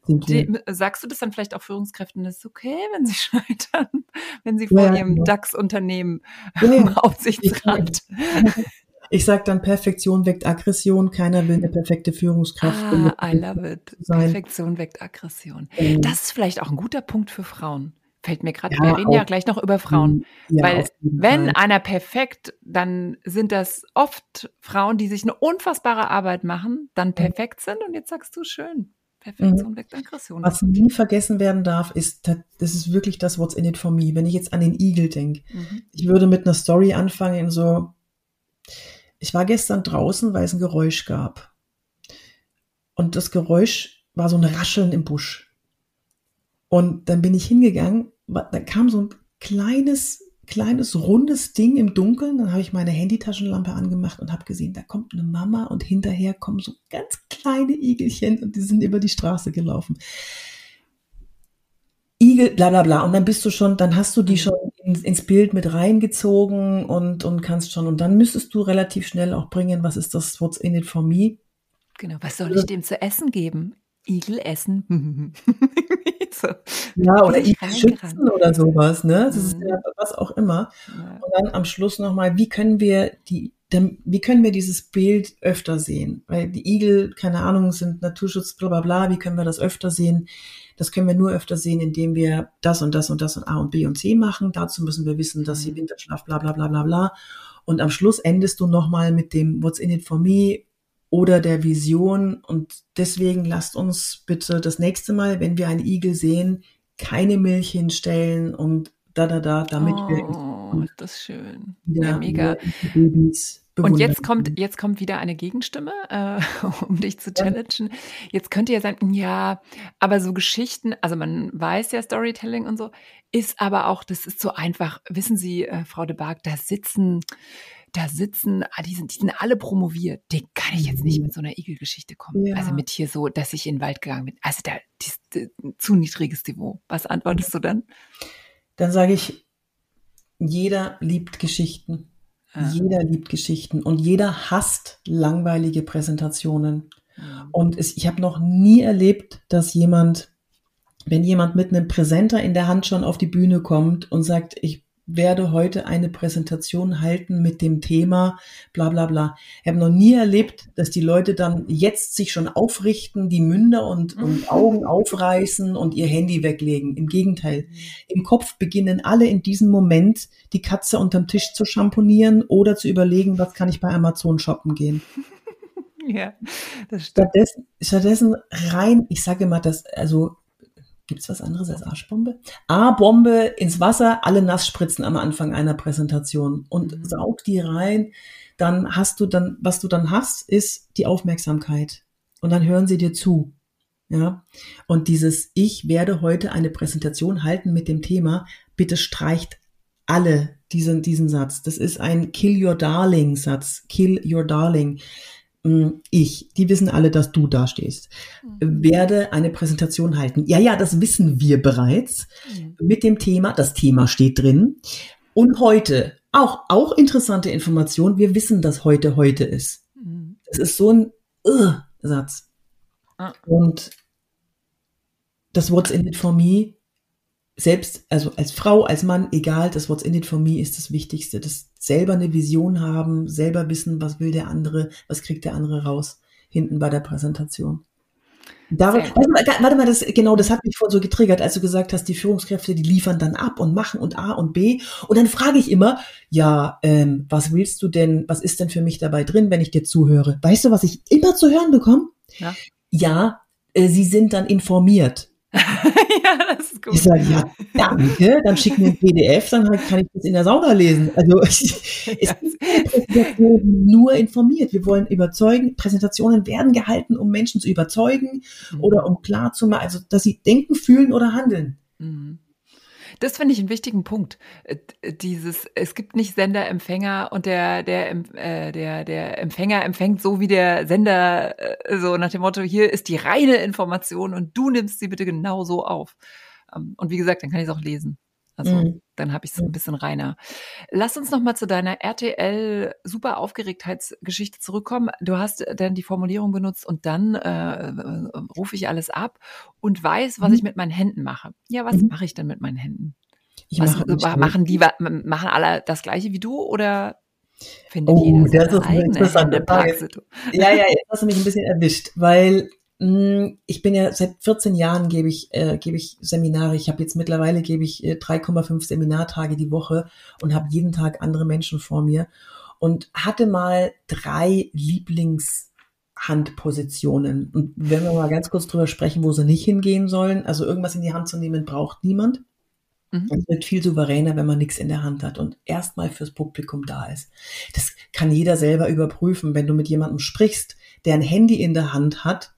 die, sagst du das dann vielleicht auch Führungskräften, das ist okay, wenn sie scheitern, wenn sie vor ja, ihrem genau. DAX-Unternehmen ja, Aufsichtsrat ich sage dann, Perfektion weckt Aggression. Keiner will eine perfekte Führungskraft. Ah, I love it. Sein. Perfektion weckt Aggression. Ähm, das ist vielleicht auch ein guter Punkt für Frauen. Fällt mir gerade, ja, wir reden auch, ja gleich noch über Frauen. Ja, Weil wenn Fall. einer perfekt, dann sind das oft Frauen, die sich eine unfassbare Arbeit machen, dann perfekt sind. Und jetzt sagst du schön. Perfektion mhm. weckt Aggression. Was nie vergessen werden darf, ist, das ist wirklich das What's in it for me. Wenn ich jetzt an den Igel denke, mhm. ich würde mit einer Story anfangen in so, ich war gestern draußen, weil es ein Geräusch gab. Und das Geräusch war so ein Rascheln im Busch. Und dann bin ich hingegangen, da kam so ein kleines, kleines, rundes Ding im Dunkeln. Dann habe ich meine Handytaschenlampe angemacht und habe gesehen, da kommt eine Mama und hinterher kommen so ganz kleine Igelchen und die sind über die Straße gelaufen. Igel, bla bla bla. Und dann bist du schon, dann hast du die mhm. schon ins, Bild mit reingezogen und, und kannst schon, und dann müsstest du relativ schnell auch bringen, was ist das, what's in it for me? Genau, was soll ich dem zu essen geben? Igel essen. so. Ja, oder Igel schützen oder sowas, ne? Das ist mhm. ja was auch immer. Ja. Und dann am Schluss nochmal, wie können wir die, wie können wir dieses Bild öfter sehen? Weil die Igel, keine Ahnung, sind Naturschutz, bla bla bla, wie können wir das öfter sehen? Das können wir nur öfter sehen, indem wir das und das und das und A und B und C machen. Dazu müssen wir wissen, dass sie mhm. Winterschlaf, bla bla bla bla bla. Und am Schluss endest du nochmal mit dem What's in it for me oder der Vision. Und deswegen lasst uns bitte das nächste Mal, wenn wir einen Igel sehen, keine Milch hinstellen und da, da, da, damit oh, wir. Das ist schön. Ja, mega. Babys und jetzt kommt, jetzt kommt wieder eine Gegenstimme, äh, um dich zu challengen. Jetzt könnte ja sein, ja, aber so Geschichten, also man weiß ja Storytelling und so, ist aber auch, das ist so einfach, wissen Sie, äh, Frau de Barg, da sitzen, da sitzen, ah, die sind, die sind alle promoviert. Den kann ich jetzt nicht mhm. mit so einer Igelgeschichte kommen. Ja. Also mit hier so, dass ich in den Wald gegangen bin. Also da, die, die, zu niedriges Niveau. Was antwortest du dann? Dann sage ich, jeder liebt Geschichten. Ja. Jeder liebt Geschichten und jeder hasst langweilige Präsentationen. Ja. Und es, ich habe noch nie erlebt, dass jemand, wenn jemand mit einem Präsenter in der Hand schon auf die Bühne kommt und sagt, ich werde heute eine Präsentation halten mit dem Thema bla bla bla. Ich habe noch nie erlebt, dass die Leute dann jetzt sich schon aufrichten, die Münder und, und mhm. Augen aufreißen und ihr Handy weglegen. Im Gegenteil. Im Kopf beginnen alle in diesem Moment die Katze unterm Tisch zu schamponieren oder zu überlegen, was kann ich bei Amazon shoppen gehen. Ja, das stimmt. Stattdessen, stattdessen rein, ich sage immer, dass, also Gibt's was anderes als Arschbombe? A-Bombe ins Wasser, alle nass spritzen am Anfang einer Präsentation und mhm. saug die rein. Dann hast du dann, was du dann hast, ist die Aufmerksamkeit. Und dann hören sie dir zu. Ja. Und dieses, ich werde heute eine Präsentation halten mit dem Thema, bitte streicht alle diesen, diesen Satz. Das ist ein Kill Your Darling Satz. Kill Your Darling. Mm, ich, die wissen alle, dass du da stehst, mhm. werde eine Präsentation halten. Ja, ja, das wissen wir bereits mhm. mit dem Thema. Das Thema steht drin. Und heute, auch, auch interessante Information, wir wissen, dass heute heute ist. Mhm. Das ist so ein uh, Satz. Ah. Und das What's in it for me selbst, also als Frau, als Mann, egal, das What's in it for me ist das Wichtigste. Das selber eine Vision haben, selber wissen, was will der andere, was kriegt der andere raus, hinten bei der Präsentation. Darüber, warte mal, das, genau, das hat mich vorhin so getriggert, als du gesagt hast, die Führungskräfte, die liefern dann ab und machen und A und B. Und dann frage ich immer, ja, ähm, was willst du denn, was ist denn für mich dabei drin, wenn ich dir zuhöre? Weißt du, was ich immer zu hören bekomme? Ja, ja äh, sie sind dann informiert. ja, das ist gut. Ich sage, ja, danke, dann schick mir ein PDF, dann kann ich das in der Sauna lesen. Also es ist nur informiert. Wir wollen überzeugen. Präsentationen werden gehalten, um Menschen zu überzeugen mhm. oder um klar zu machen, also dass sie denken, fühlen oder handeln. Mhm. Das finde ich einen wichtigen Punkt. Äh, dieses, es gibt nicht Sender, Empfänger und der, der, äh, der, der Empfänger empfängt so wie der Sender, äh, so nach dem Motto, hier ist die reine Information und du nimmst sie bitte genau so auf. Ähm, und wie gesagt, dann kann ich es auch lesen. Also mhm. dann habe ich es ein bisschen reiner. Lass uns noch mal zu deiner RTL super Aufgeregtheitsgeschichte zurückkommen. Du hast dann die Formulierung benutzt und dann äh, rufe ich alles ab und weiß, was mhm. ich mit meinen Händen mache. Ja, was mhm. mache ich denn mit meinen Händen? Ich was, mache machen die machen alle das gleiche wie du oder findet oh, jeder seine eigene Hände Ja, ja, jetzt hast du mich ein bisschen erwischt, weil ich bin ja seit 14 Jahren gebe ich, äh, gebe ich Seminare. Ich habe jetzt mittlerweile gebe ich äh, 3,5 Seminartage die Woche und habe jeden Tag andere Menschen vor mir und hatte mal drei Lieblingshandpositionen. Und wenn wir mal ganz kurz drüber sprechen, wo sie nicht hingehen sollen, also irgendwas in die Hand zu nehmen, braucht niemand. Mhm. Es wird viel souveräner, wenn man nichts in der Hand hat und erstmal fürs Publikum da ist. Das kann jeder selber überprüfen, wenn du mit jemandem sprichst, der ein Handy in der Hand hat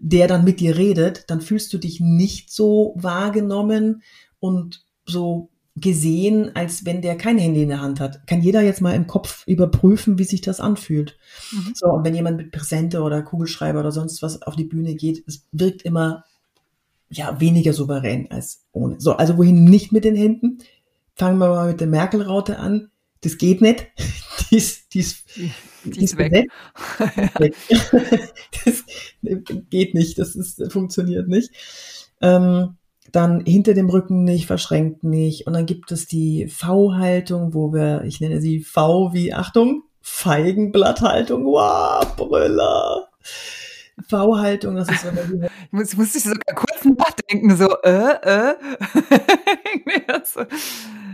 der dann mit dir redet, dann fühlst du dich nicht so wahrgenommen und so gesehen, als wenn der kein Handy in der Hand hat. Kann jeder jetzt mal im Kopf überprüfen, wie sich das anfühlt. Mhm. So, und wenn jemand mit Präsente oder Kugelschreiber oder sonst was auf die Bühne geht, es wirkt immer ja weniger souverän als ohne. So, also wohin nicht mit den Händen? Fangen wir mal mit der Merkel-Raute an. Das geht nicht. die ist, die ist die ist weg. weg. das geht nicht, das ist, funktioniert nicht. Ähm, dann hinter dem Rücken nicht, verschränkt nicht. Und dann gibt es die V-Haltung, wo wir, ich nenne sie V wie, Achtung, Feigenblatthaltung. Wow, Brüller. V-Haltung, das ist so eine Ich muss, ich muss dich sogar kurz nachdenken, so, äh, äh.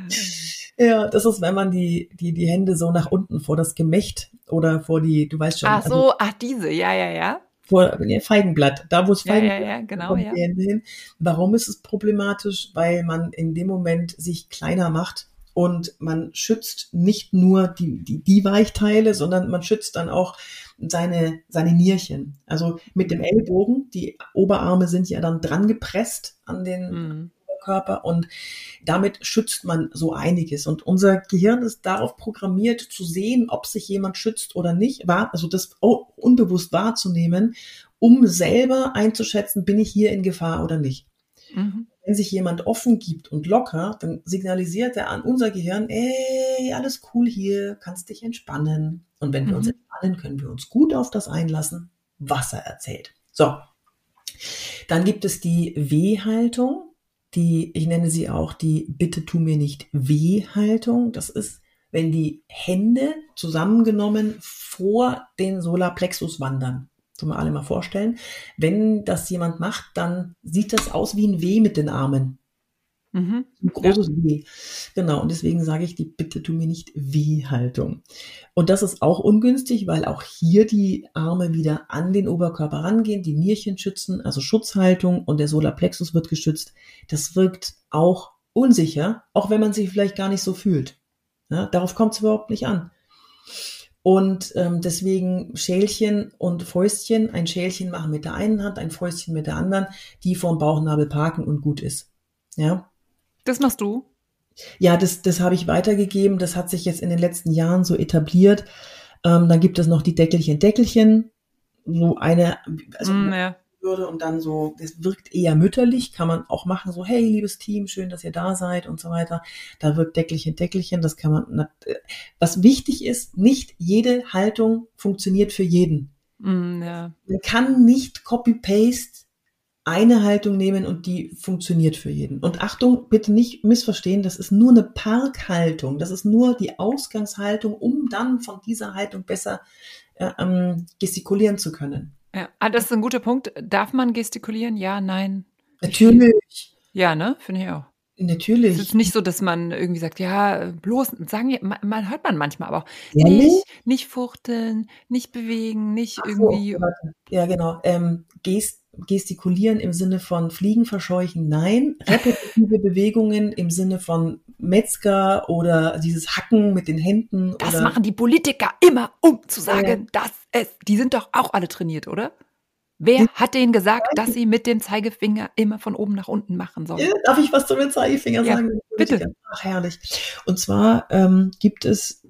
Ja, das ist, wenn man die, die, die Hände so nach unten vor das Gemächt oder vor die, du weißt schon. Ach so, also, ach diese, ja, ja, ja. Vor nee, Feigenblatt, da wo es Feigenblatt ja, ja, ja, genau, ja. Hin. Warum ist es problematisch? Weil man in dem Moment sich kleiner macht und man schützt nicht nur die, die, die Weichteile, sondern man schützt dann auch seine, seine Nierchen. Also mit dem Ellbogen, die Oberarme sind ja dann dran gepresst an den, mhm. Körper und damit schützt man so einiges. Und unser Gehirn ist darauf programmiert zu sehen, ob sich jemand schützt oder nicht, also das unbewusst wahrzunehmen, um selber einzuschätzen, bin ich hier in Gefahr oder nicht. Mhm. Wenn sich jemand offen gibt und locker, dann signalisiert er an unser Gehirn, ey, alles cool hier, kannst dich entspannen. Und wenn wir uns mhm. entspannen, können wir uns gut auf das einlassen, was er erzählt. So. Dann gibt es die W-Haltung die, ich nenne sie auch die Bitte tu mir nicht weh Haltung. Das ist, wenn die Hände zusammengenommen vor den Solarplexus wandern. So mal alle mal vorstellen. Wenn das jemand macht, dann sieht das aus wie ein W mit den Armen. Mhm. Ein großes ja. W. Genau, und deswegen sage ich die Bitte tu mir nicht W-Haltung. Und das ist auch ungünstig, weil auch hier die Arme wieder an den Oberkörper rangehen, die Nierchen schützen, also Schutzhaltung und der Solarplexus wird geschützt. Das wirkt auch unsicher, auch wenn man sich vielleicht gar nicht so fühlt. Ja, darauf kommt es überhaupt nicht an. Und ähm, deswegen Schälchen und Fäustchen, ein Schälchen machen mit der einen Hand, ein Fäustchen mit der anderen, die vorm Bauchnabel parken und gut ist. Ja. Das machst du? Ja, das, das habe ich weitergegeben. Das hat sich jetzt in den letzten Jahren so etabliert. Ähm, dann gibt es noch die Deckelchen, Deckelchen. So eine, also mm, ja. würde und dann so, das wirkt eher mütterlich, kann man auch machen, so, hey, liebes Team, schön, dass ihr da seid und so weiter. Da wirkt Deckelchen, Deckelchen, das kann man, was wichtig ist, nicht jede Haltung funktioniert für jeden. Mm, ja. Man kann nicht Copy-Paste eine Haltung nehmen und die funktioniert für jeden. Und Achtung, bitte nicht missverstehen, das ist nur eine Parkhaltung. Das ist nur die Ausgangshaltung, um dann von dieser Haltung besser äh, ähm, gestikulieren zu können. Ja, ah, das ist ein guter Punkt. Darf man gestikulieren? Ja, nein. Natürlich. Ja, ne? Finde ich auch. Natürlich. Es ist nicht so, dass man irgendwie sagt, ja, bloß, sagen man, hört man manchmal, aber auch nicht, nicht fuchteln, nicht bewegen, nicht Ach irgendwie. So, ja, genau. Ähm, Gest, gestikulieren im Sinne von Fliegen verscheuchen, nein. Repetitive Bewegungen im Sinne von Metzger oder dieses Hacken mit den Händen. Das machen die Politiker immer, um zu sagen, ja. dass es, die sind doch auch alle trainiert, oder? Wer hat denen gesagt, dass sie mit dem Zeigefinger immer von oben nach unten machen sollen? Ja, darf ich was zu dem Zeigefinger ja, sagen? Bitte. Ach, herrlich. Und zwar ähm, gibt es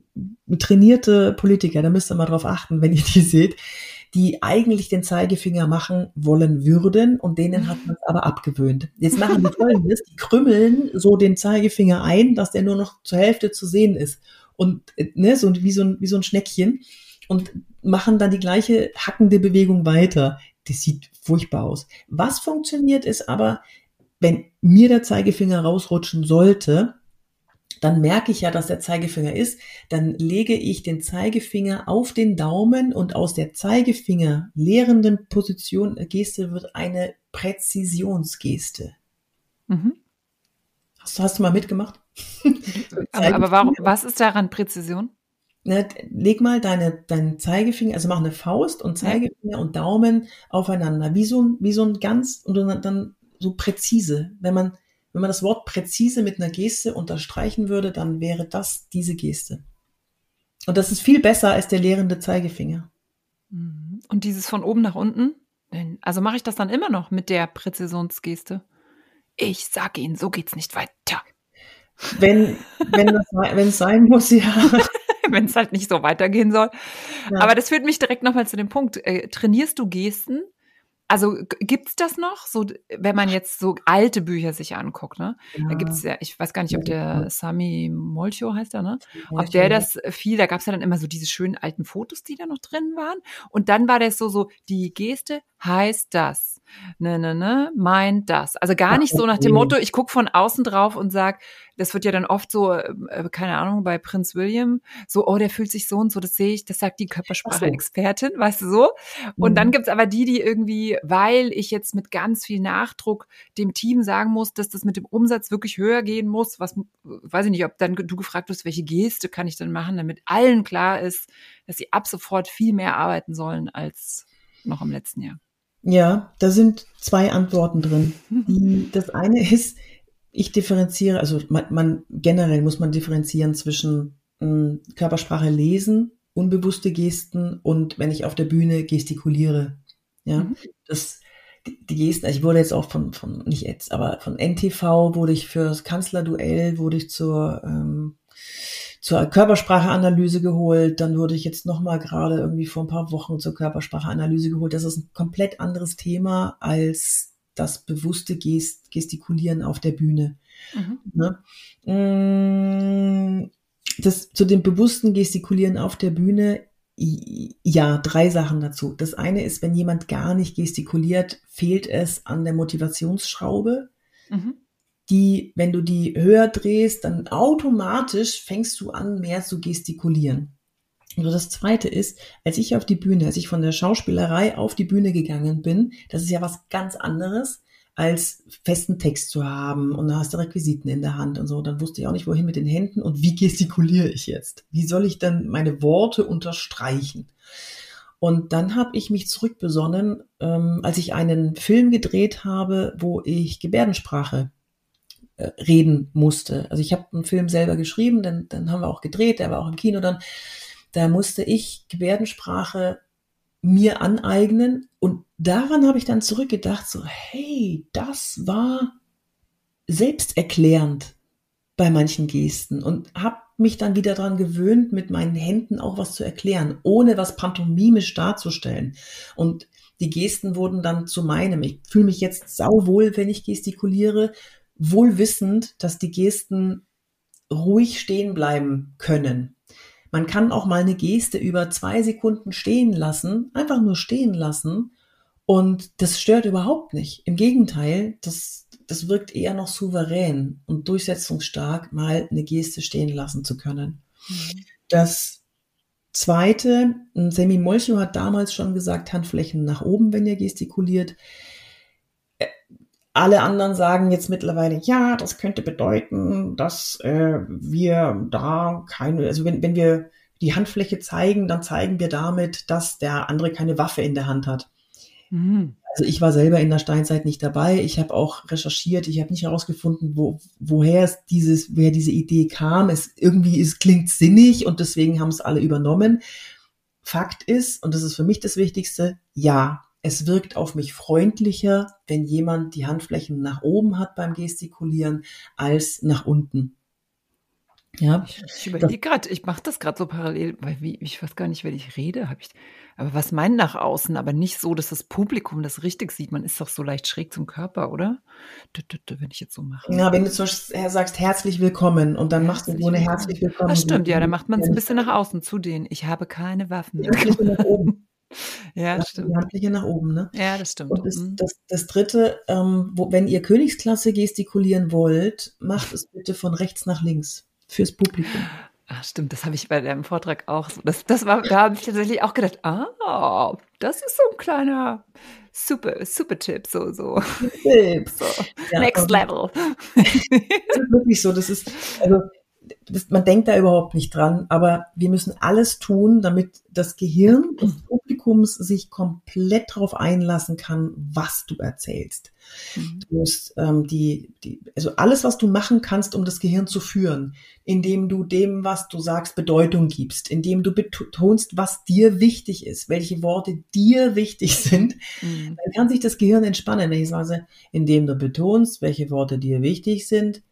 trainierte Politiker, da müsst ihr mal drauf achten, wenn ihr die seht, die eigentlich den Zeigefinger machen wollen würden und denen hat man es aber abgewöhnt. Jetzt machen die folgendes, die krümmeln so den Zeigefinger ein, dass der nur noch zur Hälfte zu sehen ist und ne, so wie so ein, wie so ein Schneckchen und machen dann die gleiche hackende Bewegung weiter. Das sieht furchtbar aus. Was funktioniert ist aber, wenn mir der Zeigefinger rausrutschen sollte, dann merke ich ja, dass der Zeigefinger ist, dann lege ich den Zeigefinger auf den Daumen und aus der Zeigefinger lehrenden Position äh, Geste wird eine Präzisionsgeste. Mhm. Hast, hast, du mal mitgemacht? aber, aber warum, was ist daran Präzision? Ne, leg mal deine, deinen Zeigefinger, also mach eine Faust und Zeigefinger ja. und Daumen aufeinander, wie so, ein, wie so ein ganz, und dann, dann so präzise. Wenn man, wenn man das Wort präzise mit einer Geste unterstreichen würde, dann wäre das diese Geste. Und das ist viel besser als der lehrende Zeigefinger. Mhm. Und dieses von oben nach unten? Also mache ich das dann immer noch mit der Präzisionsgeste? Ich sage Ihnen, so geht's nicht weiter. Wenn, wenn, das, wenn es sein muss, ja. wenn es halt nicht so weitergehen soll. Ja. Aber das führt mich direkt nochmal zu dem Punkt. Äh, trainierst du Gesten? Also gibt's das noch? So, wenn man jetzt so alte Bücher sich anguckt, ne? Ja. Da gibt's ja, ich weiß gar nicht, ob der Sami Molcho heißt er, ne? Ob der das viel, da gab's ja dann immer so diese schönen alten Fotos, die da noch drin waren. Und dann war das so, so, die Geste heißt das. Ne, ne, ne, meint das. Also gar nicht so nach dem Motto, ich guck von außen drauf und sag, das wird ja dann oft so, äh, keine Ahnung, bei Prinz William, so, oh, der fühlt sich so und so, das sehe ich, das sagt die Körpersprache-Expertin, weißt du so. Und mhm. dann gibt's aber die, die irgendwie, weil ich jetzt mit ganz viel Nachdruck dem Team sagen muss, dass das mit dem Umsatz wirklich höher gehen muss, was, weiß ich nicht, ob dann du gefragt wirst, welche Geste kann ich dann machen, damit allen klar ist, dass sie ab sofort viel mehr arbeiten sollen als noch im letzten Jahr. Ja, da sind zwei Antworten drin. Das eine ist, ich differenziere, also man, man generell muss man differenzieren zwischen ähm, Körpersprache lesen, unbewusste Gesten und wenn ich auf der Bühne gestikuliere. Ja, mhm. das die, die Gesten, also ich wurde jetzt auch von, von, nicht jetzt, aber von NTV wurde ich fürs Kanzlerduell, wurde ich zur, ähm, zur Körperspracheanalyse geholt, dann wurde ich jetzt nochmal gerade irgendwie vor ein paar Wochen zur Körperspracheanalyse geholt. Das ist ein komplett anderes Thema als das bewusste Gest Gestikulieren auf der Bühne. Mhm. Ne? Mm, das, zu dem bewussten Gestikulieren auf der Bühne, ja, drei Sachen dazu. Das eine ist, wenn jemand gar nicht gestikuliert, fehlt es an der Motivationsschraube. Mhm. Die, wenn du die höher drehst, dann automatisch fängst du an, mehr zu gestikulieren. Und das zweite ist, als ich auf die Bühne, als ich von der Schauspielerei auf die Bühne gegangen bin, das ist ja was ganz anderes, als festen Text zu haben und da hast du Requisiten in der Hand und so. Dann wusste ich auch nicht, wohin mit den Händen und wie gestikuliere ich jetzt? Wie soll ich dann meine Worte unterstreichen? Und dann habe ich mich zurückbesonnen, ähm, als ich einen Film gedreht habe, wo ich Gebärdensprache äh, reden musste. Also ich habe einen Film selber geschrieben, dann, dann haben wir auch gedreht, der war auch im Kino dann. Da musste ich Gebärdensprache mir aneignen und daran habe ich dann zurückgedacht, so hey, das war selbsterklärend bei manchen Gesten und habe mich dann wieder daran gewöhnt, mit meinen Händen auch was zu erklären, ohne was pantomimisch darzustellen. Und die Gesten wurden dann zu meinem. Ich fühle mich jetzt sauwohl, wenn ich gestikuliere, wohl wissend, dass die Gesten ruhig stehen bleiben können. Man kann auch mal eine Geste über zwei Sekunden stehen lassen, einfach nur stehen lassen. Und das stört überhaupt nicht. Im Gegenteil, das, das wirkt eher noch souverän und durchsetzungsstark, mal eine Geste stehen lassen zu können. Mhm. Das zweite, Semi Molcho hat damals schon gesagt, Handflächen nach oben, wenn ihr gestikuliert. Alle anderen sagen jetzt mittlerweile, ja, das könnte bedeuten, dass äh, wir da keine, also wenn, wenn wir die Handfläche zeigen, dann zeigen wir damit, dass der andere keine Waffe in der Hand hat. Mhm. Also ich war selber in der Steinzeit nicht dabei. Ich habe auch recherchiert. Ich habe nicht herausgefunden, wo, woher es dieses, wer diese Idee kam. Es irgendwie es klingt sinnig und deswegen haben es alle übernommen. Fakt ist, und das ist für mich das Wichtigste, ja, es wirkt auf mich freundlicher, wenn jemand die Handflächen nach oben hat beim Gestikulieren als nach unten. Ja, ich, überlege gerade, ich mache das gerade so parallel, weil wie, ich weiß gar nicht, wenn ich rede, habe ich, aber was meint nach außen, aber nicht so, dass das Publikum das richtig sieht. Man ist doch so leicht schräg zum Körper, oder? Wenn ich jetzt so mache. Ja, wenn du zum Beispiel sagst, herzlich willkommen und dann machst du so eine herzlich willkommen. Das stimmt, ja, dann macht man es ein bisschen nach außen zu denen. Ich habe keine Waffen. nach oben. Ja, das stimmt. Die Handfläche nach oben, ne? Ja, das stimmt. Und das, mhm. das, das dritte, ähm, wo, wenn ihr Königsklasse gestikulieren wollt, macht es bitte von rechts nach links fürs Publikum. Ach, stimmt, das habe ich bei deinem Vortrag auch so. Das, das war, da habe ich tatsächlich auch gedacht, ah, das ist so ein kleiner super, super Tipp, so, so. Tipp. so. Ja, Next Level. Das ist wirklich so. Das ist, also das, man denkt da überhaupt nicht dran, aber wir müssen alles tun, damit das Gehirn des Publikums sich komplett darauf einlassen kann, was du erzählst. Mhm. Du musst ähm, die, die, also alles, was du machen kannst, um das Gehirn zu führen, indem du dem, was du sagst, Bedeutung gibst, indem du betonst, was dir wichtig ist, welche Worte dir wichtig sind, mhm. dann kann sich das Gehirn entspannen. Ich sage, indem du betonst, welche Worte dir wichtig sind,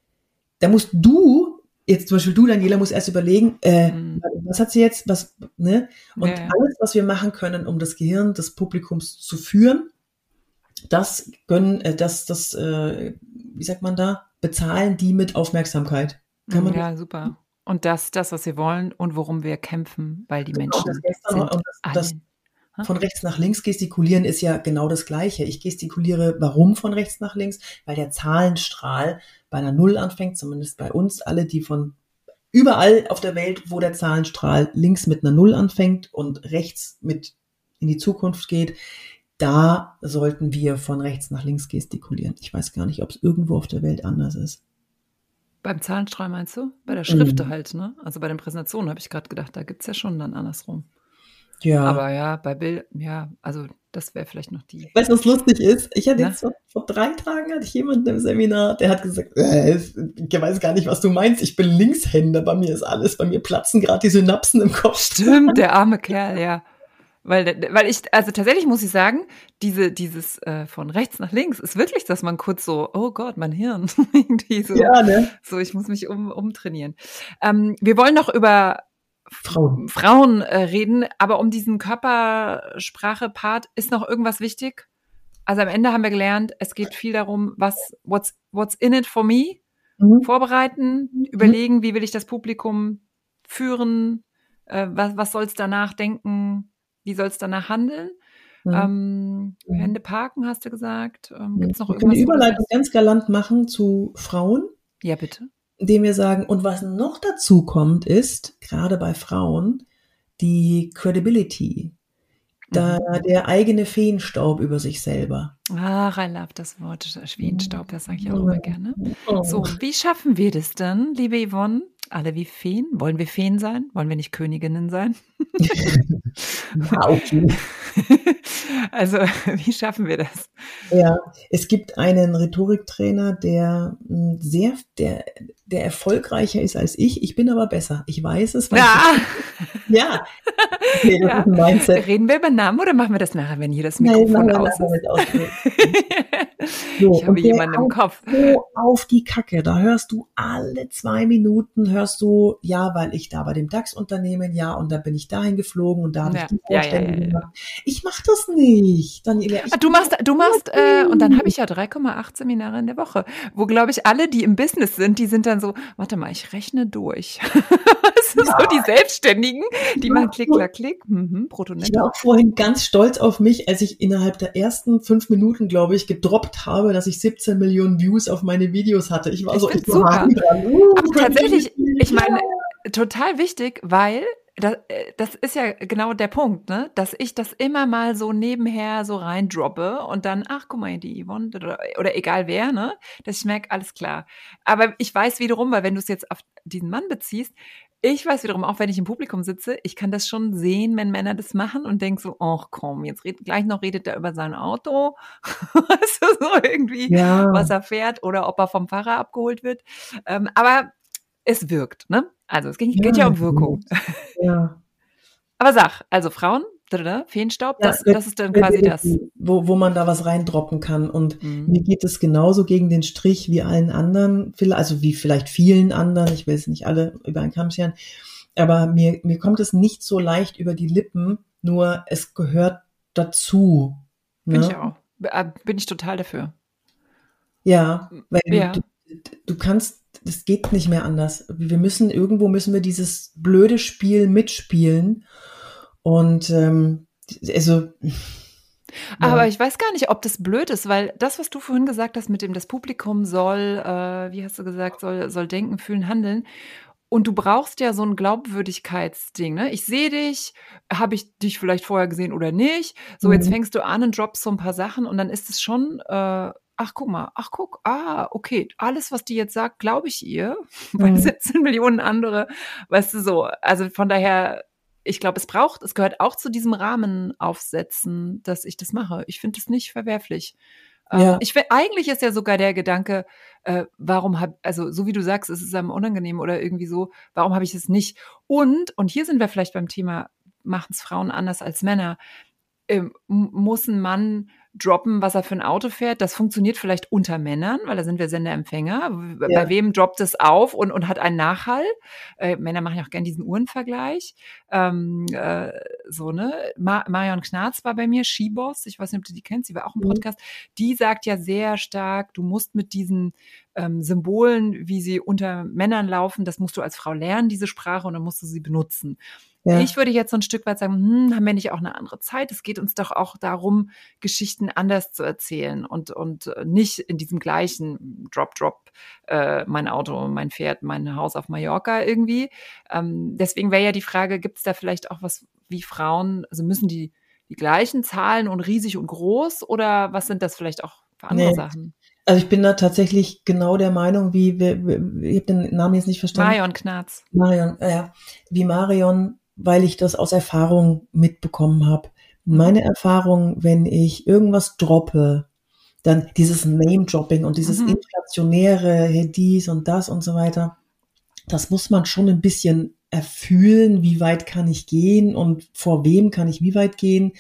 da musst du jetzt zum Beispiel du, Daniela, musst erst überlegen, äh, mhm. was hat sie jetzt, was, ne? Und ja, ja. alles, was wir machen können, um das Gehirn des Publikums zu führen, das gönnen, äh, das, das, äh, wie sagt man da, bezahlen die mit Aufmerksamkeit. Kann man ja, super. Und das, das, was wir wollen und worum wir kämpfen, weil die genau, Menschen das sind und das, das von rechts nach links gestikulieren ist ja genau das Gleiche. Ich gestikuliere, warum von rechts nach links? Weil der Zahlenstrahl bei einer Null anfängt, zumindest bei uns, alle, die von überall auf der Welt, wo der Zahlenstrahl links mit einer Null anfängt und rechts mit in die Zukunft geht, da sollten wir von rechts nach links gestikulieren. Ich weiß gar nicht, ob es irgendwo auf der Welt anders ist. Beim Zahlenstrahl meinst du? Bei der Schrift mhm. halt, ne? Also bei den Präsentationen habe ich gerade gedacht, da gibt es ja schon dann andersrum. Ja. Aber ja, bei Bild, ja, also das wäre vielleicht noch die. Weißt du, was lustig ist? Ich hatte jetzt vor, vor, drei Tagen hatte ich jemanden im Seminar, der hat gesagt, äh, ich weiß gar nicht, was du meinst. Ich bin Linkshänder, bei mir ist alles, bei mir platzen gerade die Synapsen im Kopf. Stimmt, der arme Kerl, ja. Weil, weil ich, also tatsächlich muss ich sagen, diese, dieses äh, von rechts nach links ist wirklich, dass man kurz so, oh Gott, mein Hirn. Irgendwie so, ja, ne? so, ich muss mich um, umtrainieren. Ähm, wir wollen noch über Frauen, Frauen äh, reden, aber um diesen Körpersprache-Part ist noch irgendwas wichtig? Also am Ende haben wir gelernt, es geht viel darum, was, what's, what's in it for me? Mhm. Vorbereiten, mhm. überlegen, wie will ich das Publikum führen, äh, was, was soll es danach denken, wie soll es danach handeln? Mhm. Ähm, mhm. Hände parken, hast du gesagt. Ähm, Gibt es noch irgendwas? Eine Überleitung ganz galant machen zu Frauen. Ja, bitte. Indem wir sagen, und was noch dazu kommt, ist, gerade bei Frauen, die Credibility, da mhm. der eigene Feenstaub über sich selber. Ach, I love das Wort Feenstaub, das sage ich auch immer gerne. Oh. So, wie schaffen wir das denn, liebe Yvonne? Alle wie Feen? Wollen wir Feen sein? Wollen wir nicht Königinnen sein? Also, wie schaffen wir das? Ja, es gibt einen Rhetoriktrainer, der hm, sehr, der, der erfolgreicher ist als ich. Ich bin aber besser. Ich weiß es. Ja. Ich, ja. Okay, ja. Reden wir über Namen oder machen wir das nachher, wenn hier das Mikrofon Nein, aus ist? so, ich habe jemanden im Kopf. So auf die Kacke. Da hörst du alle zwei Minuten, hörst du, ja, weil ich da bei dem DAX-Unternehmen, ja, und da bin ich dahin geflogen und da habe ja. ich die Vorstellung ja, gemacht. Ich mache das nicht. Daniela, ah, du machst, du machst, äh, und dann habe ich ja 3,8 Seminare in der Woche, wo, glaube ich, alle, die im Business sind, die sind dann so, warte mal, ich rechne durch. das sind ja. so die Selbstständigen, die machen Klick, Klack, Klick, mhm, brutto Ich war auch vorhin ganz stolz auf mich, als ich innerhalb der ersten fünf Minuten, glaube ich, gedroppt habe, dass ich 17 Millionen Views auf meine Videos hatte. Ich war ich so, ich super. Dran. Uh, Aber tatsächlich, ich meine, total wichtig, weil das, äh, das ist ja genau der Punkt, ne? Dass ich das immer mal so nebenher so reindroppe und dann, ach, guck mal, die Yvonne oder, oder egal wer, ne? Dass ich merke, alles klar. Aber ich weiß wiederum, weil wenn du es jetzt auf diesen Mann beziehst, ich weiß wiederum, auch wenn ich im Publikum sitze, ich kann das schon sehen, wenn Männer das machen und denke so, ach komm, jetzt red, gleich noch redet er über sein Auto, weißt du, so irgendwie, ja. was er fährt oder ob er vom Fahrer abgeholt wird. Ähm, aber es wirkt, ne? Also es geht, ja, geht ja um Wirkung. Ja. Aber sag, also Frauen, Feenstaub, das, das ist dann quasi das. Wo, wo man da was reindroppen kann. Und mhm. mir geht es genauso gegen den Strich wie allen anderen, also wie vielleicht vielen anderen, ich will es nicht alle über einen Kamm scheren, aber mir, mir kommt es nicht so leicht über die Lippen, nur es gehört dazu. Ne? Bin ich auch. Äh, bin ich total dafür. Ja, weil ja. Du, du kannst das geht nicht mehr anders. Wir müssen, irgendwo müssen wir dieses blöde Spiel mitspielen. Und ähm, also. Aber ich weiß gar nicht, ob das blöd ist, weil das, was du vorhin gesagt hast, mit dem das Publikum soll, äh, wie hast du gesagt, soll, soll denken, fühlen, handeln. Und du brauchst ja so ein Glaubwürdigkeitsding. Ne? Ich sehe dich, habe ich dich vielleicht vorher gesehen oder nicht? So, mhm. jetzt fängst du an und droppst so ein paar Sachen und dann ist es schon äh, ach guck mal, ach guck, ah, okay, alles, was die jetzt sagt, glaube ich ihr, weil mhm. 17 Millionen andere, weißt du so. Also von daher, ich glaube, es braucht, es gehört auch zu diesem Rahmen aufsetzen, dass ich das mache. Ich finde es nicht verwerflich. Ähm, ja. Ich eigentlich ist ja sogar der Gedanke, äh, warum habe, also so wie du sagst, es ist einem unangenehm oder irgendwie so, warum habe ich es nicht? Und, und hier sind wir vielleicht beim Thema, machen es Frauen anders als Männer. Ähm, muss ein Mann droppen, was er für ein Auto fährt. Das funktioniert vielleicht unter Männern, weil da sind wir Senderempfänger. Ja. Bei wem droppt es auf und, und hat einen Nachhall? Äh, Männer machen ja auch gern diesen Uhrenvergleich. Ähm, äh, so, ne? Ma Marion Knarz war bei mir, Skiboss. Ich weiß nicht, ob du die kennst. Sie war auch im mhm. Podcast. Mhm. Die sagt ja sehr stark, du musst mit diesen ähm, Symbolen, wie sie unter Männern laufen, das musst du als Frau lernen, diese Sprache, und dann musst du sie benutzen. Ja. Ich würde jetzt so ein Stück weit sagen, hm, haben wir nicht auch eine andere Zeit? Es geht uns doch auch darum, Geschichten anders zu erzählen und, und äh, nicht in diesem gleichen Drop, Drop, äh, mein Auto, mein Pferd, mein Haus auf Mallorca irgendwie. Ähm, deswegen wäre ja die Frage, gibt es da vielleicht auch was wie Frauen, also müssen die die gleichen Zahlen und riesig und groß oder was sind das vielleicht auch für andere nee. Sachen? Also ich bin da tatsächlich genau der Meinung, wie, wie, wie ich habe den Namen jetzt nicht verstanden. Marion Knarz. Marion, äh, ja, wie Marion weil ich das aus Erfahrung mitbekommen habe. Meine Erfahrung, wenn ich irgendwas droppe, dann dieses Name-Dropping und dieses mhm. inflationäre, hey, dies und das und so weiter, das muss man schon ein bisschen erfühlen, wie weit kann ich gehen und vor wem kann ich wie weit gehen.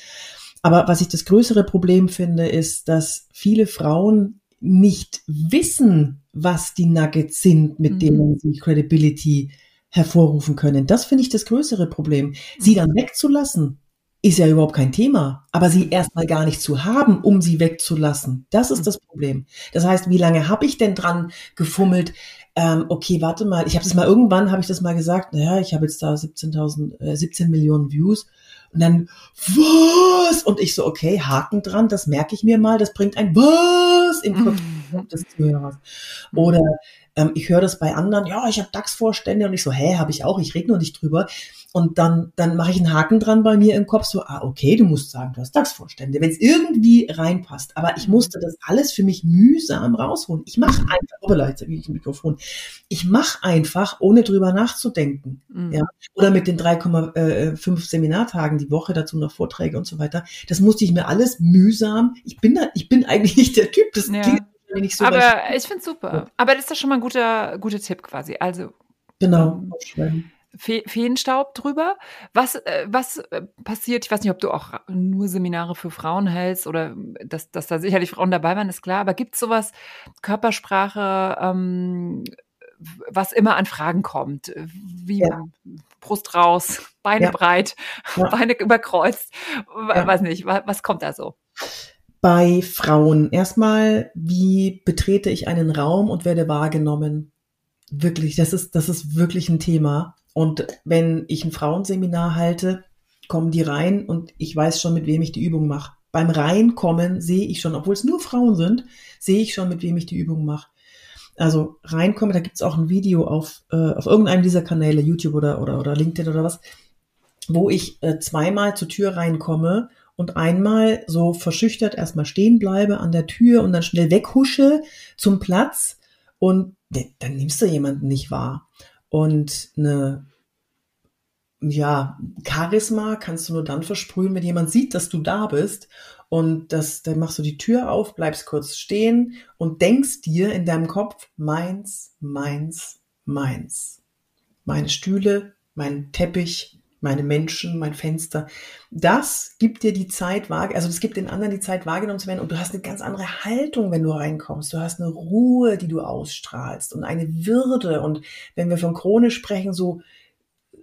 Aber was ich das größere Problem finde, ist, dass viele Frauen nicht wissen, was die Nuggets sind, mit mhm. denen sie Credibility hervorrufen können. Das finde ich das größere Problem. Sie dann wegzulassen, ist ja überhaupt kein Thema. Aber sie erstmal gar nicht zu haben, um sie wegzulassen, das ist das Problem. Das heißt, wie lange habe ich denn dran gefummelt? Ähm, okay, warte mal, ich habe das mal irgendwann, habe ich das mal gesagt, naja, ich habe jetzt da 17.000, äh, 17 Millionen Views Und dann, was? Und ich so, okay, Haken dran, das merke ich mir mal, das bringt ein was im Kopf Mhm. des Zuhörers. Oder ähm, ich höre das bei anderen, ja, ich habe DAX-Vorstände und ich so, hä, habe ich auch, ich rede nur nicht drüber. Und dann, dann mache ich einen Haken dran bei mir im Kopf, so, ah, okay, du musst sagen, du hast DAX-Vorstände, wenn es irgendwie reinpasst. Aber ich musste das alles für mich mühsam rausholen. Ich mache einfach, oh, habe ich ein Mikrofon. Ich mache einfach, ohne drüber nachzudenken. Mhm. Ja. Oder mit den 3,5 Seminartagen die Woche, dazu noch Vorträge und so weiter. Das musste ich mir alles mühsam. Ich bin da, ich bin eigentlich nicht der Typ, das Ja. Nicht so. weil ich- Aber ich finde super. Aber das ist doch schon mal ein guter, guter Tipp quasi. Also genau. ähm, aufschreiben. Fe Feenstaub drüber. Was, äh, was äh, passiert? Ich weiß nicht, ob du auch nur Seminare für Frauen hältst oder dass, dass da sicherlich Frauen dabei waren, ist klar. Aber gibt es sowas, Körpersprache, ähm, was immer an Fragen kommt? Wie Ja. Brust raus, Beine Ja. breit, Ja. Beine überkreuzt. Weiß nicht, wa- was kommt da so? Bei Frauen erstmal, wie betrete ich einen Raum und werde wahrgenommen? Wirklich, das ist, das ist wirklich ein Thema. Und wenn ich ein Frauenseminar halte, kommen die rein und ich weiß schon, mit wem ich die Übung mache. Beim Reinkommen sehe ich schon, obwohl es nur Frauen sind, sehe ich schon, mit wem ich die Übung mache. Also reinkommen, da gibt es auch ein Video auf, äh, auf irgendeinem dieser Kanäle, YouTube oder, oder, oder LinkedIn oder was, wo ich äh, zweimal zur Tür reinkomme und einmal so verschüchtert erstmal stehen bleibe an der Tür und dann schnell weghusche zum Platz und dann nimmst du jemanden nicht wahr. Und eine, ja, Charisma kannst du nur dann versprühen, wenn jemand sieht, dass du da bist und das, dann machst du die Tür auf, bleibst kurz stehen und denkst dir in deinem Kopf, meins, meins, meins. Meine Stühle, mein Teppich, meine Menschen, mein Fenster. Das gibt dir die Zeit also das gibt den anderen die Zeit wahrgenommen zu werden und du hast eine ganz andere Haltung, wenn du reinkommst. Du hast eine Ruhe, die du ausstrahlst und eine Würde. Und wenn wir von Krone sprechen, so,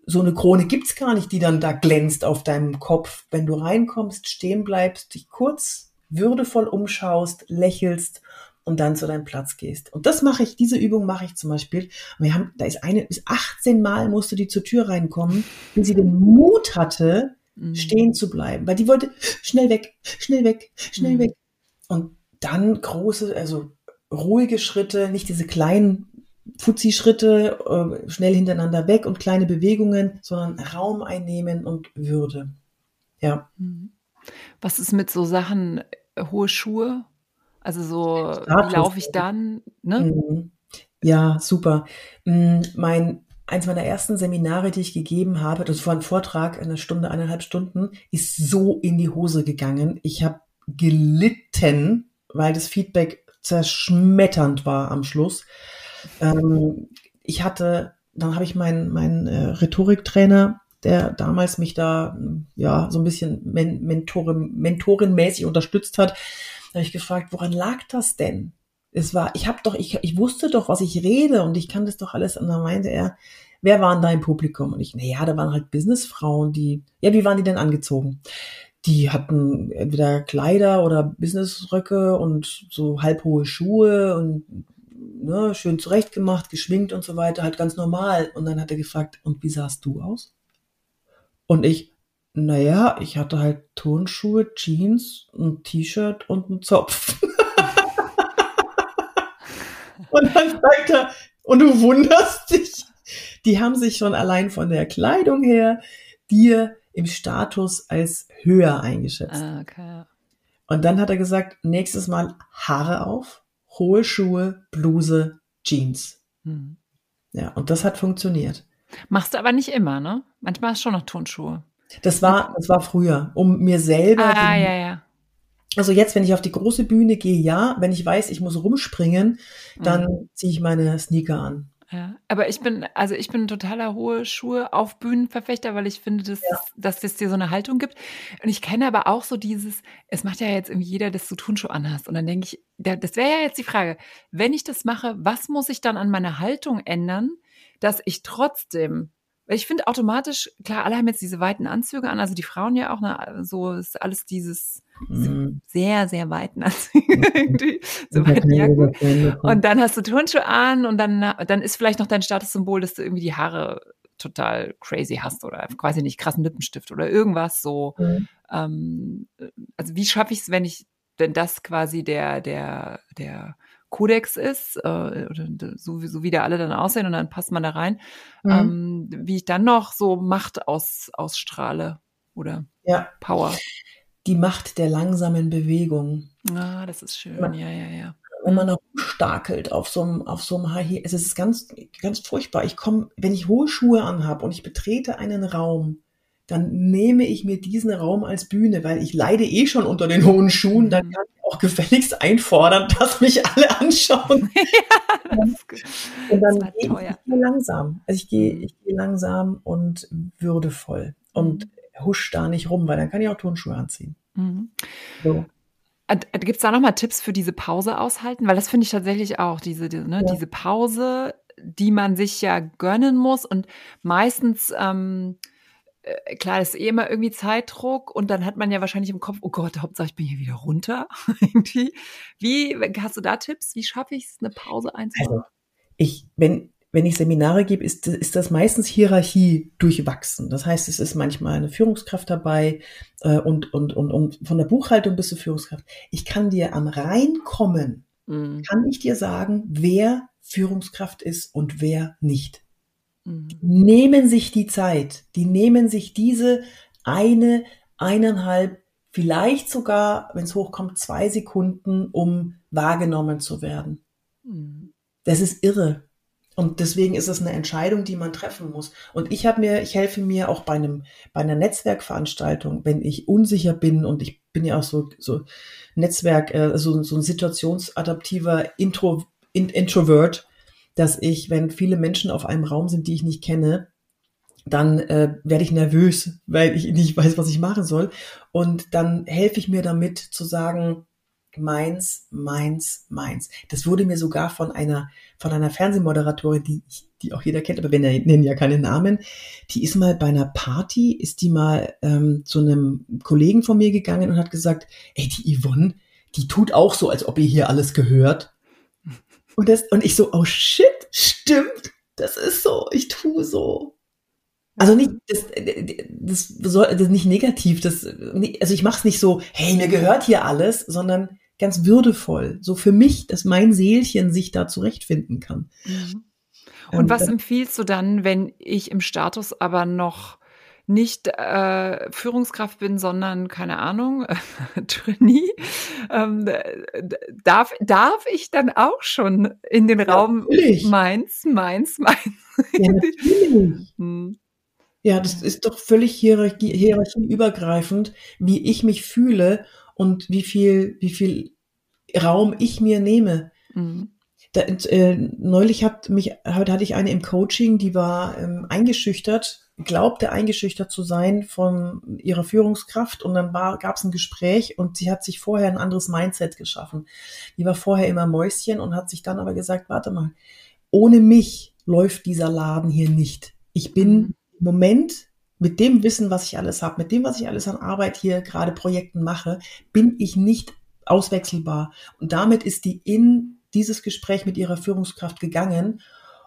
so eine Krone gibt's gar nicht, die dann da glänzt auf deinem Kopf. Wenn du reinkommst, stehen bleibst, dich kurz würdevoll umschaust, lächelst und dann zu deinem Platz gehst. Und das mache ich, diese Übung mache ich zum Beispiel. Wir haben, da ist eine, bis 18 Mal musste die zur Tür reinkommen, bis sie den Mut hatte, Mhm. stehen zu bleiben, weil die wollte schnell weg, schnell weg, schnell Mhm. weg. Und dann große, also ruhige Schritte, nicht diese kleinen Fuzzi-Schritte, äh, schnell hintereinander weg und kleine Bewegungen, sondern Raum einnehmen und Würde. Ja. Mhm. Was ist mit so Sachen, äh, hohe Schuhe? Also so, wie laufe ich dann? Ne? Mhm. Ja, super. Mm, Mein, eins meiner ersten Seminare, die ich gegeben habe, das war ein Vortrag, eine Stunde, eineinhalb Stunden, ist so in die Hose gegangen. Ich habe gelitten, weil das Feedback zerschmetternd war am Schluss. Ähm, ich hatte, dann habe ich meinen meinen äh, Rhetoriktrainer, der damals mich da ja so ein bisschen men Mentorin, mentorenmäßig unterstützt hat, habe ich gefragt, woran lag das denn? Es war, ich habe doch, ich, ich wusste doch, was ich rede und ich kann das doch alles. Und dann meinte er, wer waren da im Publikum? Und ich, na ja, da waren halt Businessfrauen, die, ja, wie waren die denn angezogen? Die hatten entweder Kleider oder Businessröcke und so halbhohe Schuhe und ne, schön zurechtgemacht, geschminkt und so weiter, halt ganz normal. Und dann hat er gefragt, und wie sahst du aus? Und ich, naja, ich hatte halt Turnschuhe, Jeans, ein T-Shirt und einen Zopf. und dann sagt er, und du wunderst dich, die haben sich schon allein von der Kleidung her dir im Status als höher eingeschätzt. Ah, okay. Und dann hat er gesagt, nächstes Mal Haare auf, hohe Schuhe, Bluse, Jeans. Hm. Ja, und das hat funktioniert. Machst du aber nicht immer, ne? Manchmal hast du schon noch Turnschuhe. Das war, das war früher, um mir selber. Ah, ja, ja. Also jetzt, wenn ich auf die große Bühne gehe, ja. Wenn ich weiß, ich muss rumspringen, dann Mhm. ziehe ich meine Sneaker an. Ja, aber ich bin, also ich bin ein totaler hohe Schuhe auf Bühnenverfechter, weil ich finde, dass, dass es dir so eine Haltung gibt. Und ich kenne aber auch so dieses, es macht ja jetzt irgendwie jeder, dass du Turnschuhe anhast. Und dann denke ich, da- das wäre ja jetzt die Frage, wenn ich das mache, was muss ich dann an meiner Haltung ändern, dass ich trotzdem, weil ich finde automatisch, klar, alle haben jetzt diese weiten Anzüge an, also die Frauen ja auch, ne, so ist alles dieses Mhm. sehr, sehr weiten Anzüge irgendwie, so weiten Jacken. Und Und dann hast du Turnschuhe an und dann, dann ist vielleicht noch dein Statussymbol, dass du irgendwie die Haare total crazy hast oder quasi nicht krassen Lippenstift oder irgendwas so. Mhm. Ähm, also wie schaffe ich es, wenn ich, wenn das quasi der, der, der Kodex ist, äh, oder so, so wie da alle dann aussehen und dann passt man da rein, mhm. ähm, wie ich dann noch so Macht aus, ausstrahle oder ja. Power. Die Macht der langsamen Bewegung. Ah, das ist schön, ja, ja, ja wenn man noch stakelt auf so einem, auf so einem High Heel. Es ist ganz, ganz furchtbar. Ich komme, wenn ich hohe Schuhe anhabe und ich betrete einen Raum, dann nehme ich mir diesen Raum als Bühne, weil ich leide eh schon unter den hohen Schuhen. Dann mhm. kann ich auch gefälligst einfordern, dass mich alle anschauen. ja, und dann gehe ich, gehe langsam. Also ich gehe, mhm. ich gehe langsam und würdevoll und mhm. husch da nicht rum, weil dann kann ich auch Turnschuhe anziehen. Mhm. So. Gibt es da nochmal Tipps für diese Pause aushalten? Weil das finde ich tatsächlich auch, diese, diese, ne, ja. diese Pause, die man sich ja gönnen muss und meistens, ähm, äh, klar, ist eh immer irgendwie Zeitdruck und dann hat man ja wahrscheinlich im Kopf, oh Gott, Hauptsache ich bin hier wieder runter. Wie, hast du da Tipps? Wie schaffe ich es, eine Pause einzubauen? Also, ich, wenn, wenn ich Seminare gebe, ist, ist das meistens Hierarchie durchwachsen. Das heißt, es ist manchmal eine Führungskraft dabei äh, und, und, und, und von der Buchhaltung bis zur Führungskraft. Ich kann dir am Reinkommen, mhm. kann ich dir sagen, wer Führungskraft ist und wer nicht. Mhm. Nehmen sich die Zeit, die nehmen sich diese eine, eineinhalb, vielleicht sogar, wenn es hochkommt, zwei Sekunden, um wahrgenommen zu werden. Mhm. Das ist irre. Und deswegen ist es eine Entscheidung, die man treffen muss. Und ich habe mir, ich helfe mir auch bei einem, bei einer Netzwerkveranstaltung, wenn ich unsicher bin und ich bin ja auch so, so Netzwerk, äh, so, so ein situationsadaptiver Intro, Introvert, dass ich, wenn viele Menschen auf einem Raum sind, die ich nicht kenne, dann äh, werde ich nervös, weil ich nicht weiß, was ich machen soll. Und dann helfe ich mir damit zu sagen, meins, meins, meins. Das wurde mir sogar von einer, von einer Fernsehmoderatorin, die, die auch jeder kennt, aber wir nennen ja keine Namen, die ist mal bei einer Party, ist die mal ähm, zu einem Kollegen von mir gegangen und hat gesagt, ey, die Yvonne, die tut auch so, als ob ihr hier alles gehört. Und, das, und ich so, oh shit, stimmt, das ist so, ich tue so. Also nicht, das, das, soll, das ist nicht negativ, das, also ich mache es nicht so, hey, mir gehört hier alles, sondern ganz würdevoll, so für mich, dass mein Seelchen sich da zurechtfinden kann. Mhm. Und ähm, was empfiehlst du dann, wenn ich im Status aber noch nicht äh, Führungskraft bin, sondern keine Ahnung, Trainee, ähm, darf, darf ich dann auch schon in den Raum natürlich. meins, meins, meins? Ja, hm. ja, das ist doch völlig hierarchie, hierarchieübergreifend, wie ich mich fühle und wie viel, wie viel Raum ich mir nehme. Mhm. Da, äh, neulich hat mich, heute hatte ich eine im Coaching, die war ähm, eingeschüchtert, glaubte eingeschüchtert zu sein von ihrer Führungskraft und dann gab es ein Gespräch und sie hat sich vorher ein anderes Mindset geschaffen. Die war vorher immer Mäuschen und hat sich dann aber gesagt, warte mal, ohne mich läuft dieser Laden hier nicht. Ich bin mhm. im Moment mit dem Wissen, was ich alles habe, mit dem, was ich alles an Arbeit hier gerade Projekten mache, bin ich nicht auswechselbar. Und damit ist die in dieses Gespräch mit ihrer Führungskraft gegangen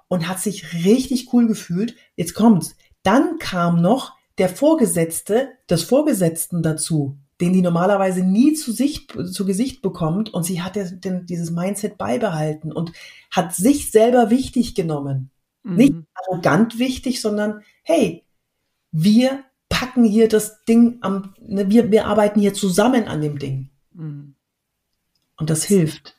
und hat sich richtig cool gefühlt. Jetzt kommt's. Dann kam noch der Vorgesetzte des Vorgesetzten dazu, den die normalerweise nie zu, Sicht, zu Gesicht bekommt. Und sie hat den, dieses Mindset beibehalten und hat sich selber wichtig genommen. Mhm. Nicht arrogant wichtig, sondern hey, wir packen hier das Ding am, ne, wir, wir arbeiten hier zusammen an dem Ding. Mhm. Und das hilft.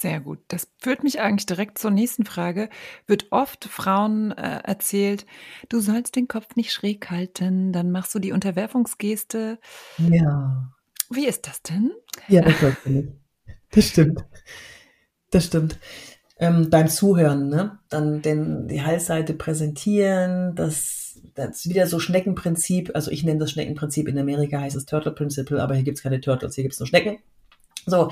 Sehr gut. Das führt mich eigentlich direkt zur nächsten Frage. Wird oft Frauen äh, erzählt, du sollst den Kopf nicht schräg halten, dann machst du die Unterwerfungsgeste. Ja. Wie ist das denn? Ja, das, das stimmt. Das stimmt ähm, beim Zuhören, ne? Dann den, die Halsseite präsentieren, das, das ist wieder so Schneckenprinzip. Also ich nenne das Schneckenprinzip. In Amerika heißt es Turtle Principle, aber hier gibt's keine Turtles, hier gibt's nur Schnecken. So,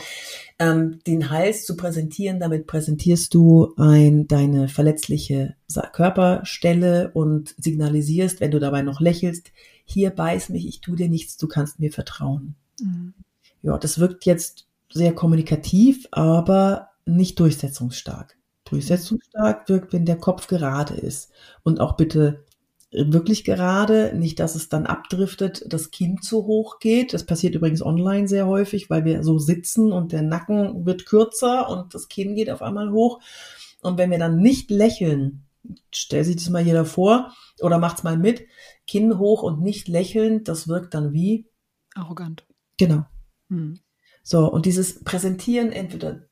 ähm, den Hals zu präsentieren, damit präsentierst du ein, deine verletzliche Körperstelle und signalisierst, wenn du dabei noch lächelst, hier beiß mich, ich tu dir nichts, du kannst mir vertrauen. Mhm. Ja, das wirkt jetzt sehr kommunikativ, aber nicht durchsetzungsstark. Durchsetzungsstark wirkt, wenn der Kopf gerade ist. Und auch bitte wirklich gerade, nicht, dass es dann abdriftet, das Kinn zu hoch geht. Das passiert übrigens online sehr häufig, weil wir so sitzen und der Nacken wird kürzer und das Kinn geht auf einmal hoch. Und wenn wir dann nicht lächeln, stell sich das mal jeder vor oder macht's mal mit, Kinn hoch und nicht lächeln, das wirkt dann wie? Arrogant. Genau. Hm. So, und dieses Präsentieren entweder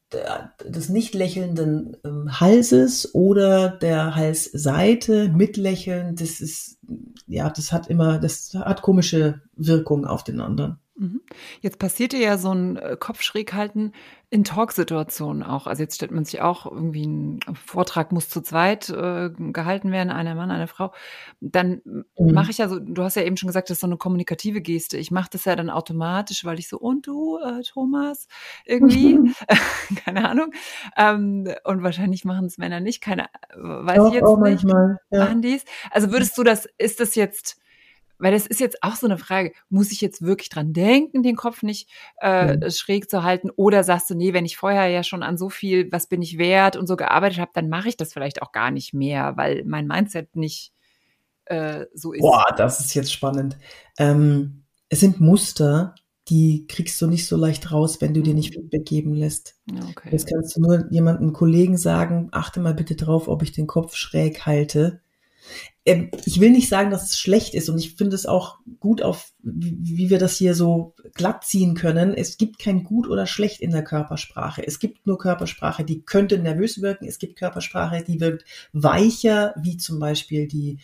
des nicht lächelnden ähm, Halses oder der Halsseite mit Lächeln, das ist, ja, das hat immer, das hat komische Wirkung auf den anderen. Mhm. Jetzt passiert ja so ein äh, Kopfschräghalten in Talksituationen auch. Also jetzt stellt man sich auch irgendwie ein Vortrag muss zu zweit äh, gehalten werden, einer Mann, eine Frau. Dann mhm. mache ich ja so, du hast ja eben schon gesagt, das ist so eine kommunikative Geste. Ich mache das ja dann automatisch, weil ich so, und du, äh, Thomas, irgendwie, mhm. keine Ahnung. Ähm, und wahrscheinlich machen es Männer nicht, keine, äh, weiß auch, ich jetzt auch nicht. Manchmal, ja. Machen dies. Also würdest du das, ist das jetzt weil das ist jetzt auch so eine Frage, muss ich jetzt wirklich dran denken, den Kopf nicht äh, mhm. schräg zu halten? Oder sagst du, nee, wenn ich vorher ja schon an so viel, was bin ich wert und so gearbeitet habe, dann mache ich das vielleicht auch gar nicht mehr, weil mein Mindset nicht äh, so ist. Boah, das ist jetzt spannend. Ähm, es sind Muster, die kriegst du nicht so leicht raus, wenn du dir nicht mhm. Feedback geben lässt. Okay. Jetzt kannst du nur jemandem Kollegen sagen, achte mal bitte drauf, ob ich den Kopf schräg halte. Ähm, ich will nicht sagen, dass es schlecht ist und ich finde es auch gut auf, wie wir das hier so glatt ziehen können. Es gibt kein gut oder schlecht in der Körpersprache. Es gibt nur Körpersprache, die könnte nervös wirken. Es gibt Körpersprache, die wirkt weicher, wie zum Beispiel die,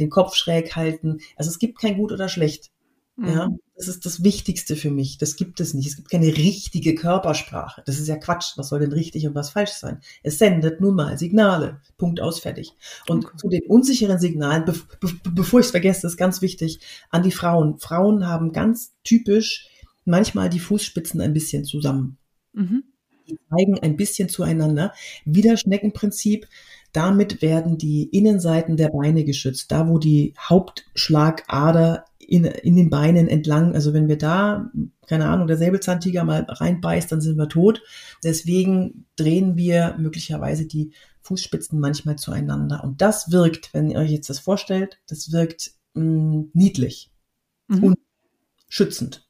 den Kopf schräg halten. Also es gibt kein gut oder schlecht. Ja, mhm. das ist das Wichtigste für mich. Das gibt es nicht. Es gibt keine richtige Körpersprache. Das ist ja Quatsch. Was soll denn richtig und was falsch sein? Es sendet nun mal Signale. Punkt aus, fertig. Und okay. zu den unsicheren Signalen, be be bevor ich es vergesse, ist ganz wichtig, an die Frauen. Frauen haben ganz typisch manchmal die Fußspitzen ein bisschen zusammen. Mhm. Die zeigen ein bisschen zueinander. Wieder Schneckenprinzip. Damit werden die Innenseiten der Beine geschützt. Da, wo die Hauptschlagader in, in den Beinen entlang. Also wenn wir da, keine Ahnung, der Säbelzahntiger mal reinbeißt, dann sind wir tot. Deswegen drehen wir möglicherweise die Fußspitzen manchmal zueinander. Und das wirkt, wenn ihr euch jetzt das vorstellt, das wirkt mh, mm, niedlich mhm. und schützend.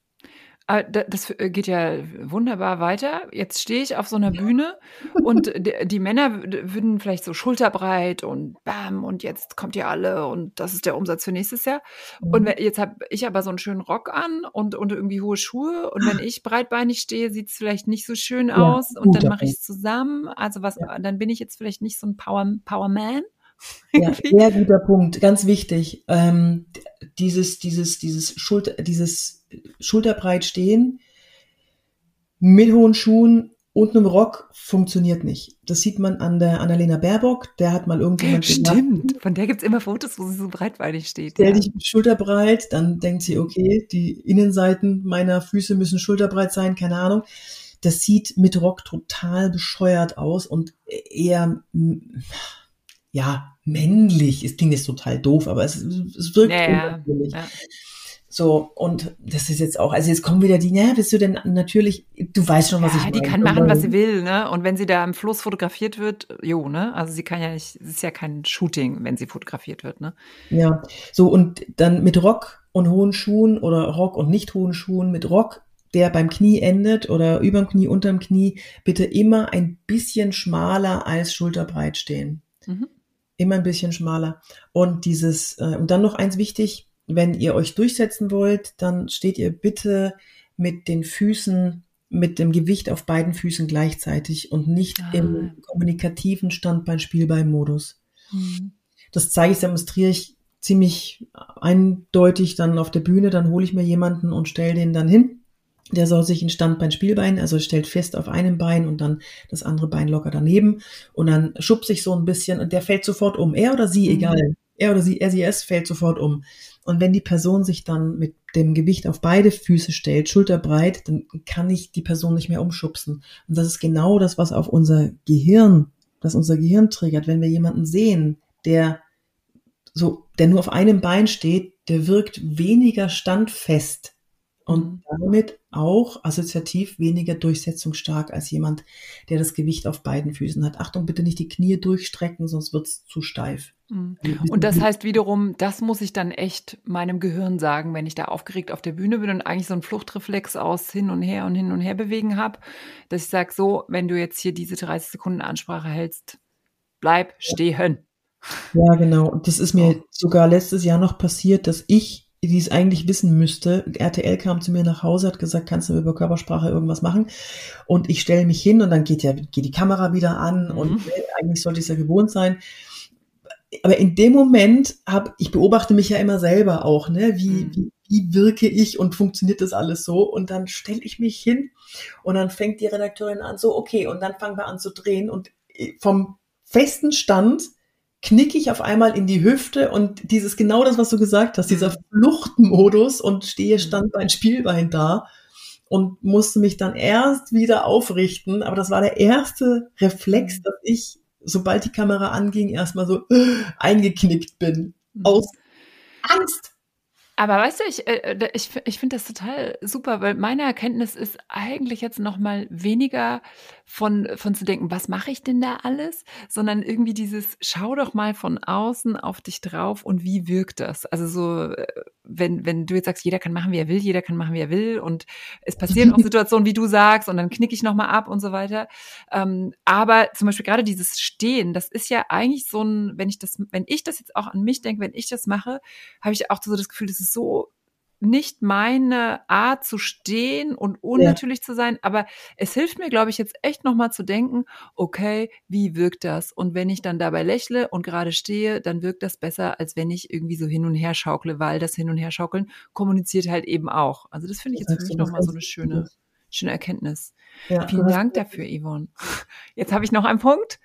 Ah, das äh, geht ja wunderbar weiter. Jetzt stehe ich auf so einer Bühne und die Männer würden vielleicht so schulterbreit und bam und jetzt kommt ihr alle und das ist der Umsatz für nächstes Jahr. Und mhm. jetzt habe ich aber so einen schönen Rock an und, und irgendwie hohe Schuhe und wenn ich breitbeinig stehe, sieht es vielleicht nicht so schön aus und dann mache ich es zusammen. Also was, dann bin ich jetzt vielleicht nicht so ein Power, Power Man. Ja, sehr guter Punkt, ganz wichtig. Ähm, dieses, dieses, dieses Schulter, dieses Schulterbreit stehen mit hohen Schuhen und einem Rock funktioniert nicht. Das sieht man an der Annalena Baerbock. Der hat mal irgendjemand Stimmt, gesagt, von der gibt's immer Fotos, wo sie so breitbeinig steht. Stell ja. dich schulterbreit, dann denkt sie, okay, die Innenseiten meiner Füße müssen schulterbreit sein, keine Ahnung. Das sieht mit Rock total bescheuert aus und eher ja, männlich. Es klingt jetzt total doof, aber es, es wirkt ja, natürlich. Ja. So, und das ist jetzt auch, also jetzt kommen wieder die, ja, bist du denn natürlich, du weißt schon, was ja, ich meine. die kann machen, was sie will, ne? Und wenn sie da im Fluss fotografiert wird, jo, ne? Also sie kann ja nicht, es ist ja kein Shooting, wenn sie fotografiert wird, ne? Ja, so und dann mit Rock und hohen Schuhen oder Rock und nicht hohen Schuhen, mit Rock, der beim Knie endet oder überm Knie, unterm Knie, bitte immer ein bisschen schmaler als schulterbreit stehen. Mhm immer ein bisschen schmaler. Und dieses, äh, und dann noch eins wichtig, wenn ihr euch durchsetzen wollt, dann steht ihr bitte mit den Füßen, mit dem Gewicht auf beiden Füßen gleichzeitig und nicht ah. im kommunikativen Standbein-Spielbein-Modus. Mhm. Das zeige ich, demonstriere ich ziemlich eindeutig dann auf der Bühne, dann hole ich mir jemanden und stelle den dann hin der soll sich ein Standbein, Spielbein, also stellt fest auf einem Bein und dann das andere Bein locker daneben und dann schubst sich so ein bisschen und der fällt sofort um. Er oder sie, mhm. egal. Er oder sie, er, sie, es fällt sofort um. Und wenn die Person sich dann mit dem Gewicht auf beide Füße stellt, schulterbreit, dann kann ich die Person nicht mehr umschubsen. Und das ist genau das, was auf unser Gehirn, was unser Gehirn triggert. Wenn wir jemanden sehen, der so, der nur auf einem Bein steht, der wirkt weniger standfest und Mhm. damit auch assoziativ weniger durchsetzungsstark als jemand, der das Gewicht auf beiden Füßen hat. Achtung, bitte nicht die Knie durchstrecken, sonst wird's zu steif. Mhm. Und das heißt wiederum, das muss ich dann echt meinem Gehirn sagen, wenn ich da aufgeregt auf der Bühne bin und eigentlich so einen Fluchtreflex aus hin und her und hin und her bewegen habe, dass ich sage, so, wenn du jetzt hier diese 30 Sekunden Ansprache hältst, bleib stehen. Ja, genau. Und das ist mir sogar letztes Jahr noch passiert, dass ich, die es eigentlich wissen müsste, RTL kam zu mir nach Hause, hat gesagt, kannst du über Körpersprache irgendwas machen? Und ich stelle mich hin und dann geht ja geht die Kamera wieder an Mhm. und äh, eigentlich sollte ich es ja gewohnt sein. Aber in dem Moment habe ich beobachte mich ja immer selber auch, ne? Wie, Mhm. wie, wie wirke ich und funktioniert das alles so? Und dann stelle ich mich hin und dann fängt die Redakteurin an, so, okay, und dann fangen wir an zu drehen und äh, vom festen Stand knicke ich auf einmal in die Hüfte und dieses genau das, was du gesagt hast, dieser Fluchtmodus und stehe Standbein, Spielbein da und musste mich dann erst wieder aufrichten. Aber das war der erste Reflex, dass ich, sobald die Kamera anging, erstmal so eingeknickt bin. Aus Angst. Aber weißt du, ich, äh, ich, ich finde das total super, weil meine Erkenntnis ist eigentlich jetzt noch mal weniger von, von zu denken, was mache ich denn da alles, sondern irgendwie dieses, schau doch mal von außen auf dich drauf und wie wirkt das? Also so, äh, wenn, wenn du jetzt sagst, jeder kann machen, wie er will, jeder kann machen, wie er will und es passieren auch Situationen, wie du sagst und dann knicke ich noch mal ab und so weiter. Ähm, aber zum Beispiel gerade dieses Stehen, das ist ja eigentlich so ein, wenn ich das, wenn ich das jetzt auch an mich denke, wenn ich das mache, habe ich auch so das Gefühl, das ist so nicht meine Art zu stehen und unnatürlich ja. zu sein, aber es hilft mir, glaube ich, jetzt echt nochmal zu denken, okay, wie wirkt das? Und wenn ich dann dabei lächle und gerade stehe, dann wirkt das besser, als wenn ich irgendwie so hin und her schaukle, weil das Hin und Her schaukeln kommuniziert halt eben auch. Also das finde ich jetzt für mich nochmal so eine schöne, schöne Erkenntnis. Ja, Vielen Dank dafür, Yvonne. Jetzt habe ich noch einen Punkt.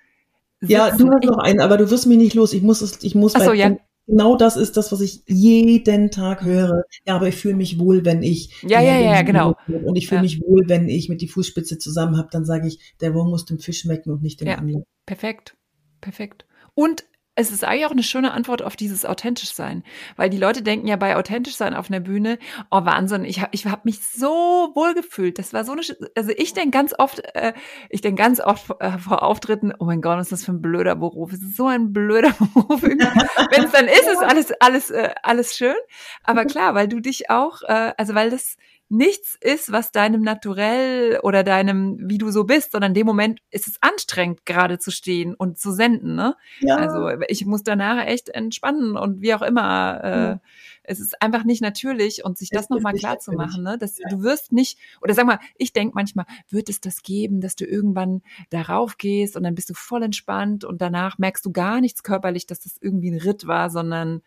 Sitzen. Ja, du hast noch einen, aber du wirst mich nicht los. Ich muss es, ich muss Ach so, ja. Genau das ist das, was ich jeden Tag höre. Ja, aber ich fühle mich wohl, wenn ich. Ja, ja, ja, genau. Und ich fühle ja. mich wohl, wenn ich mit die Fußspitze zusammen habe. Dann sage ich, der Wurm muss dem Fisch schmecken und nicht dem ja, Angler. Perfekt, perfekt. Und es ist eigentlich auch eine schöne Antwort auf dieses authentisch sein, weil die Leute denken ja bei authentisch sein auf einer Bühne, oh Wahnsinn, ich habe ich hab mich so wohl gefühlt. Das war so eine, also ich denke ganz oft, äh, ich denke ganz oft äh, vor Auftritten, oh mein Gott, was ist das für ein blöder Beruf? Es ist so ein blöder Beruf. Wenn es dann ist, ist alles alles äh, alles schön. Aber klar, weil du dich auch, äh, also weil das nichts ist, was deinem Naturell oder deinem, wie du so bist, sondern in dem Moment ist es anstrengend, gerade zu stehen und zu senden. Ne? Ja. Also ich muss danach echt entspannen und wie auch immer. Äh, ja. Es ist einfach nicht natürlich und sich das nochmal klar zu machen, ne? dass ja. du wirst nicht, oder sag mal, ich denke manchmal, wird es das geben, dass du irgendwann darauf gehst und dann bist du voll entspannt und danach merkst du gar nichts körperlich, dass das irgendwie ein Ritt war, sondern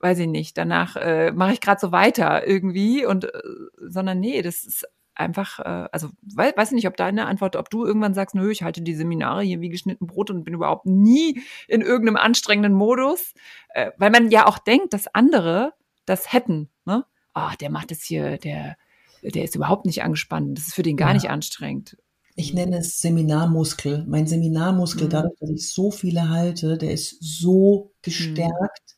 weiß ich nicht, danach äh, mache ich gerade so weiter irgendwie und äh, sondern nee, das ist einfach, äh, also weiß, weiß ich nicht, ob deine Antwort, ob du irgendwann sagst, nö, ich halte die Seminare hier wie geschnitten Brot und bin überhaupt nie in irgendeinem anstrengenden Modus, äh, weil man ja auch denkt, dass andere das hätten, ne? Ah, oh, der macht es hier, der, der ist überhaupt nicht angespannt, das ist für den gar ja. nicht anstrengend. Ich nenne es Seminarmuskel. Mein Seminarmuskel, mhm. dadurch, dass ich so viele halte, der ist so gestärkt. Mhm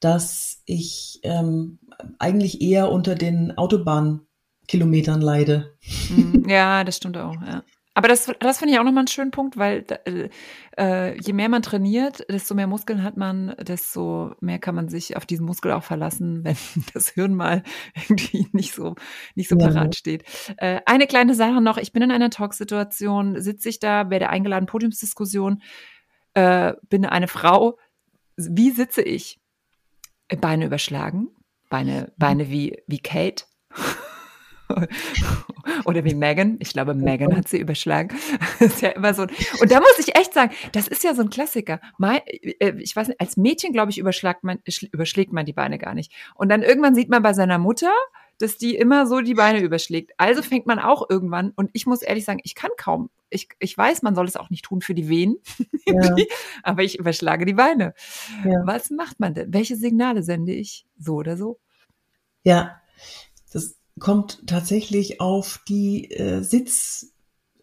dass ich ähm, eigentlich eher unter den Autobahnkilometern leide. Ja, das stimmt auch, ja. Aber das, das finde ich auch nochmal einen schönen Punkt, weil äh, je mehr man trainiert, desto mehr Muskeln hat man, desto mehr kann man sich auf diesen Muskel auch verlassen, wenn das Hirn mal irgendwie nicht so, nicht so ja. parat steht. Äh, eine kleine Sache noch, ich bin in einer Talksituation, sitze ich da, werde eingeladen, Podiumsdiskussion, äh, bin eine Frau, wie sitze ich? Beine überschlagen, Beine, Beine wie, wie Kate. Oder wie Megan. Ich glaube, Megan hat sie überschlagen. Das ist ja immer so. Und da muss ich echt sagen, das ist ja so ein Klassiker. Ich weiß nicht, als Mädchen, glaube ich, überschlägt man, überschlägt man die Beine gar nicht. Und dann irgendwann sieht man bei seiner Mutter, dass die immer so die Beine überschlägt. Also fängt man auch irgendwann, und ich muss ehrlich sagen, ich kann kaum, ich, ich weiß, man soll es auch nicht tun für die Wehen, ja. aber ich überschlage die Beine. Ja. Was macht man denn? Welche Signale sende ich? So oder so? Ja, das kommt tatsächlich auf die äh, Sitz,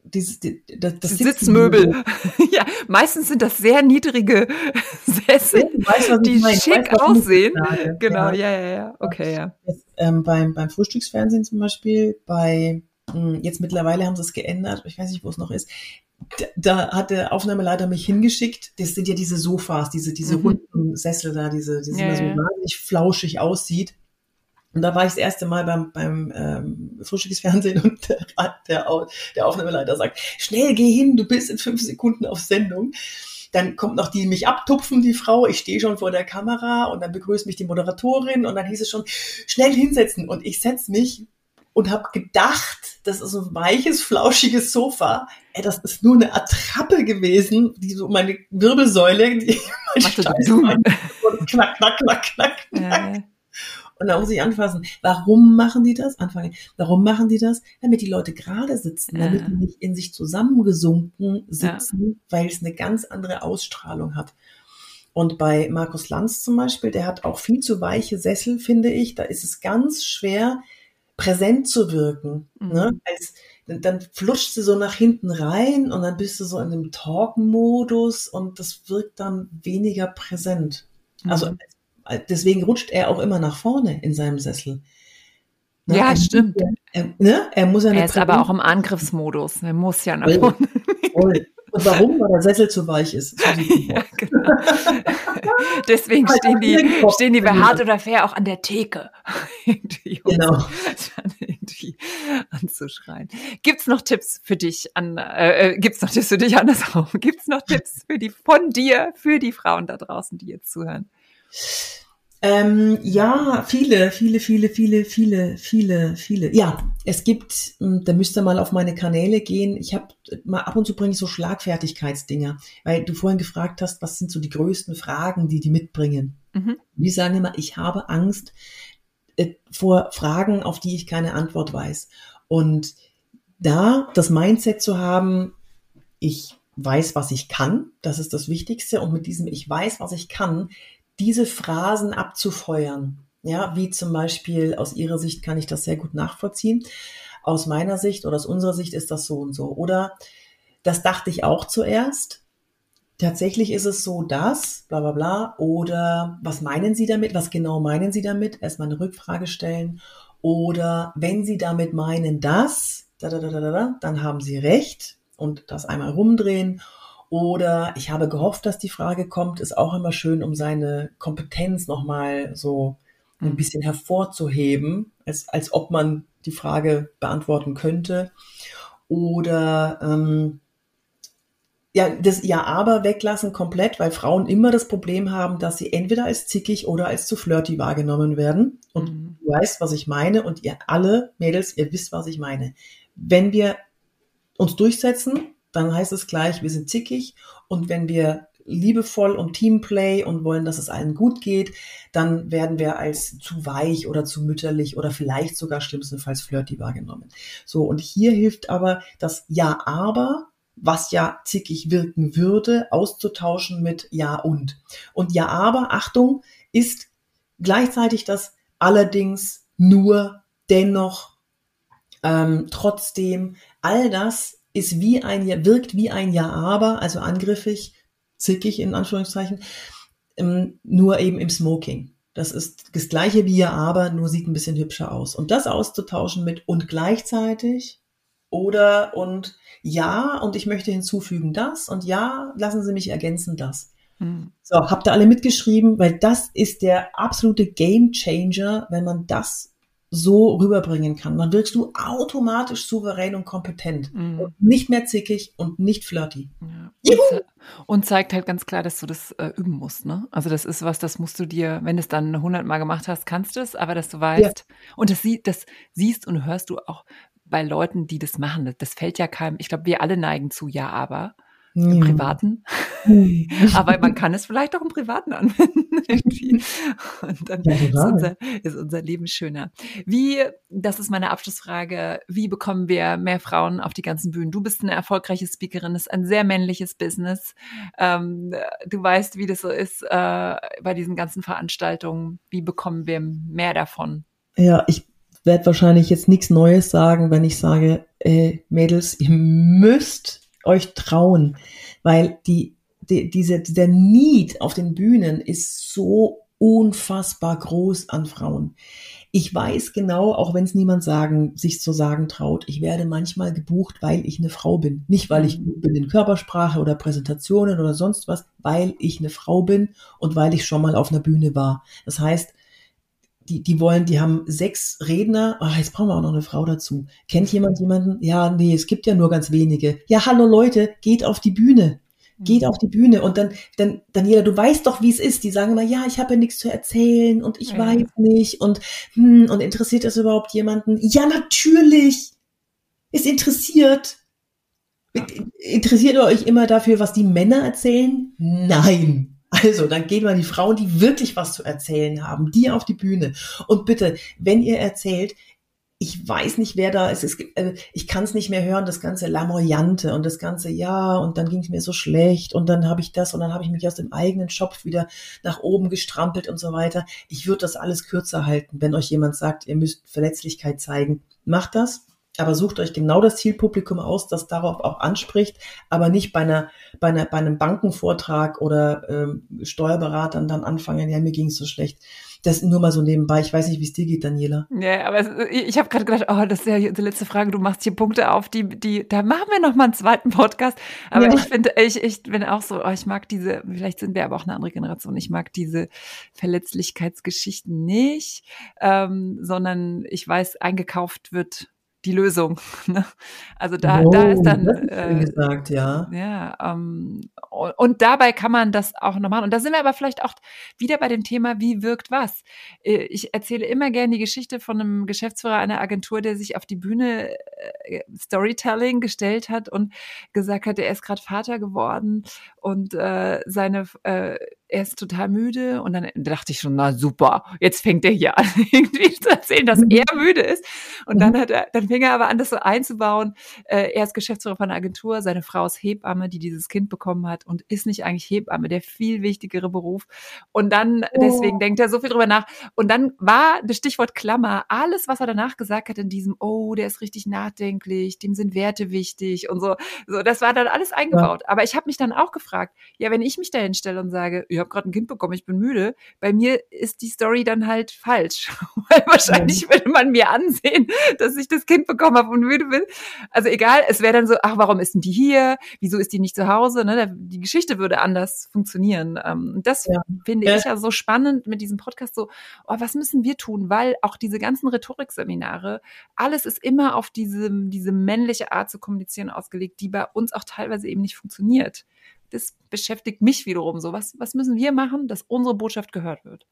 dieses, die, das, das Sitzmöbel. ja, meistens sind das sehr niedrige, Sessel, weißt, die schick weiß, aussehen. Genau, ja, ja, ja. Okay, ja. Jetzt, ähm, beim, beim Frühstücksfernsehen zum Beispiel, bei hm, jetzt mittlerweile haben sie es geändert, ich weiß nicht, wo es noch ist. Da, hat der Aufnahmeleiter mich hingeschickt. Das sind ja diese Sofas, diese, diese mhm. runden Sessel da, diese, die ja, so ja. wahnsinnig flauschig aussieht. Und da war ich das erste Mal beim, beim ähm, Frühstücksfernsehen und der, der, der Aufnahmeleiter sagt, schnell geh hin, du bist in fünf Sekunden auf Sendung. Dann kommt noch die mich abtupfen, die Frau. Ich stehe schon vor der Kamera und dann begrüßt mich die Moderatorin und dann hieß es schon, schnell hinsetzen. Und ich setze mich und habe gedacht, das ist ein weiches, flauschiges Sofa. Ey, das ist nur eine Attrappe gewesen, die so meine Wirbelsäule, die mein Steiß, mein, knack, knack, knack, knack, knack. Ja. Und da muss ich anfassen. Warum machen die das? Anfangen. Warum machen die das? Damit die Leute gerade sitzen, damit ja. die nicht in sich zusammengesunken sitzen, ja. weil es eine ganz andere Ausstrahlung hat. Und bei Markus Lanz zum Beispiel, der hat auch viel zu weiche Sessel, finde ich. Da ist es ganz schwer, präsent zu wirken. Mhm. Ne? Als, dann flutscht sie so nach hinten rein und dann bist du so in einem Talk-Modus und das wirkt dann weniger präsent. Also mhm. Deswegen rutscht er auch immer nach vorne in seinem Sessel. Ne? Ja, er stimmt. Er, ne? er, muss ja er ist aber auch im Angriffsmodus. Er muss ja nach vorne. Voll. Und warum? Weil der Sessel zu weich ist. ja, genau. Deswegen stehen die, stehen die bei Hart oder Fair auch an der Theke. genau. irgendwie anzuschreien. Gibt's noch Tipps für dich an, äh, äh gibt's noch Tipps für dich andersrum? Gibt's noch Tipps für die, von dir, für die Frauen da draußen, die jetzt zuhören? Ähm, ja, viele, viele, viele, viele, viele, viele, viele. Ja, es gibt, hm, da müsst ihr mal auf meine Kanäle gehen. Ich habe mal ab und zu bringe ich so Schlagfertigkeitsdinger, weil du vorhin gefragt hast, was sind so die größten Fragen, die die mitbringen. Mhm. Die sagen immer, ich habe Angst äh, vor Fragen, auf die ich keine Antwort weiß. Und da das Mindset zu haben, ich weiß, was ich kann, das ist das Wichtigste. Und mit diesem Ich weiß, was ich kann, diese Phrasen abzufeuern. Ja, wie zum Beispiel aus Ihrer Sicht kann ich das sehr gut nachvollziehen. Aus meiner Sicht oder aus unserer Sicht ist das so und so. Oder das dachte ich auch zuerst. Tatsächlich ist es so, dass, bla bla bla, oder was meinen Sie damit? Was genau meinen Sie damit? Erstmal eine Rückfrage stellen. Oder wenn Sie damit meinen, dass, da, da, da, da, da, dann haben Sie recht und das einmal rumdrehen oder ich habe gehofft, dass die Frage kommt, ist auch immer schön, um seine Kompetenz nochmal so ein mhm. bisschen hervorzuheben, als, als ob man die Frage beantworten könnte. Oder ähm, ja, das Ja, aber weglassen komplett, weil Frauen immer das Problem haben, dass sie entweder als zickig oder als zu flirty wahrgenommen werden. Und mhm. du weißt, was ich meine und ihr alle Mädels, ihr wisst, was ich meine. Wenn wir uns durchsetzen, dann heißt es gleich, wir sind zickig. Und wenn wir liebevoll und Teamplay und wollen, dass es allen gut geht, dann werden wir als zu weich oder zu mütterlich oder vielleicht sogar schlimmstenfalls flirty wahrgenommen. So, und hier hilft aber das Ja, aber, was ja zickig wirken würde, auszutauschen mit Ja und. Und Ja, aber, Achtung, ist gleichzeitig das allerdings nur dennoch ähm, trotzdem all das ist wie ein, wirkt wie ein Ja, aber, also angriffig, zickig in Anführungszeichen, ähm, nur eben im Smoking. Das ist das gleiche wie Ja, aber, nur sieht ein bisschen hübscher aus. Und das auszutauschen mit und gleichzeitig oder und ja, und ich möchte hinzufügen das und ja, lassen Sie mich ergänzen das. Hm. So, habt ihr alle mitgeschrieben, weil das ist der absolute Game Changer, wenn man das so rüberbringen kann. Dann wirkst du automatisch souverän und kompetent. Mhm. Und nicht mehr zickig und nicht flirty. Ja. Und, und, zeigt halt ganz klar, dass du das äh, üben musst. Ne? Also das ist was, das musst du dir, wenn du es dann hundertmal gemacht hast, kannst du es, aber dass du weißt, ja. und das, sie, das siehst und hörst du auch bei Leuten, die das machen. Das, das fällt ja keinem, ich glaube, wir alle neigen zu ja, aber im hm. Privaten. Hm. Aber man kann es vielleicht auch im Privaten anwenden. Irgendwie. Und dann ja, ist, unser, ist unser Leben schöner. Wie, das ist meine Abschlussfrage, wie bekommen wir mehr Frauen auf die ganzen Bühnen? Du bist eine erfolgreiche Speakerin, das ist ein sehr männliches Business. Ähm, du weißt, wie das so ist äh, bei diesen ganzen Veranstaltungen. Wie bekommen wir mehr davon? Ja, ich werde wahrscheinlich jetzt nichts Neues sagen, wenn ich sage, äh, Mädels, ihr müsst euch trauen, weil die die, diese, dieser Need auf den Bühnen ist so unfassbar groß an Frauen. Ich weiß genau, auch wenn es niemand sagen, sich zu sagen traut, ich werde manchmal gebucht, weil ich eine Frau bin. Nicht, weil ich gut bin in Körpersprache oder Präsentationen oder sonst was, weil ich eine Frau bin und weil ich schon mal auf einer Bühne war. Das heißt, die, die wollen, die haben sechs Redner, ach, jetzt brauchen wir auch noch eine Frau dazu. Kennt jemand jemanden? Ja, nee, es gibt ja nur ganz wenige. Ja, hallo Leute, geht auf die Bühne. Geht mhm. auf die Bühne und dann, dann, Daniela, du weißt doch, wie es ist. Die sagen immer, ja, ich habe ja nichts zu erzählen und ich ja. weiß nicht und, hm, und interessiert das überhaupt jemanden? Ja, natürlich. Es interessiert. Interessiert ihr euch immer dafür, was die Männer erzählen? Nein. Also, dann gehen wir die Frauen, die wirklich was zu erzählen haben, die auf die Bühne. Und bitte, wenn ihr erzählt, ich weiß nicht, wer da ist. Es gibt, äh, ich kann es nicht mehr hören, das ganze Lamoyante und das ganze Ja und dann ging es mir so schlecht und dann habe ich das und dann habe ich mich aus dem eigenen Schopf wieder nach oben gestrampelt und so weiter. Ich würde das alles kürzer halten, wenn euch jemand sagt, ihr müsst Verletzlichkeit zeigen. Macht das, aber sucht euch genau das Zielpublikum aus, das darauf auch anspricht, aber nicht bei einer, bei einer, bei einem Bankenvortrag oder ähm, Steuerberatern dann anfangen, ja, mir ging es so schlecht. Das nur mal so nebenbei. Ich weiß nicht, wie es dir geht, Daniela. Ja, aber es, ich habe gerade gedacht, oh, das ist ja die letzte Frage. Du machst hier Punkte auf, die, die, da machen wir noch mal einen zweiten Podcast. Aber ja. ich finde, ich, ich bin auch so, oh, ich mag diese, vielleicht sind wir aber auch eine andere Generation. Ich mag diese Verletzlichkeitsgeschichten nicht, ähm, sondern ich weiß, eingekauft wird die Lösung. Ne? Also da, oh, da ist dann äh, gesagt, ja. Ja, ähm, und dabei kann man das auch noch machen. Und da sind wir aber vielleicht auch wieder bei dem Thema, wie wirkt was. Äh, ich erzähle immer gerne die Geschichte von einem Geschäftsführer einer Agentur, der sich auf die Bühne äh, Storytelling gestellt hat und gesagt hat, er ist gerade Vater geworden und äh, seine äh, er ist total müde und dann dachte ich schon, na super, jetzt fängt er hier an, irgendwie zu erzählen, dass mhm. er müde ist. Und dann mhm. hat er, dann fing er aber an, das so einzubauen. Äh, er ist Geschäftsführer von einer Agentur, seine Frau ist Hebamme, die dieses Kind bekommen hat und ist nicht eigentlich Hebamme, der viel wichtigere Beruf. Und dann, deswegen oh. denkt er so viel drüber nach. Und dann war das Stichwort Klammer, alles, was er danach gesagt hat in diesem, oh, der ist richtig nachdenklich, dem sind Werte wichtig und so. So, das war dann alles eingebaut. Ja. Aber ich habe mich dann auch gefragt, ja, wenn ich mich da hinstelle und sage, ich habe gerade ein Kind bekommen, ich bin müde, bei mir ist die Story dann halt falsch. Weil wahrscheinlich ja. würde man mir ansehen, dass ich das Kind bekommen habe und müde bin. Also egal, es wäre dann so, ach, warum ist denn die hier? Wieso ist die nicht zu Hause? Ne? Die Geschichte würde anders funktionieren. Ähm, das ja. finde ich ja so spannend mit diesem Podcast, so, oh, was müssen wir tun? Weil auch diese ganzen Rhetorikseminare, alles ist immer auf diese, diese männliche Art zu kommunizieren ausgelegt, die bei uns auch teilweise eben nicht funktioniert das beschäftigt mich wiederum so. Was, was müssen wir machen, dass unsere Botschaft gehört wird?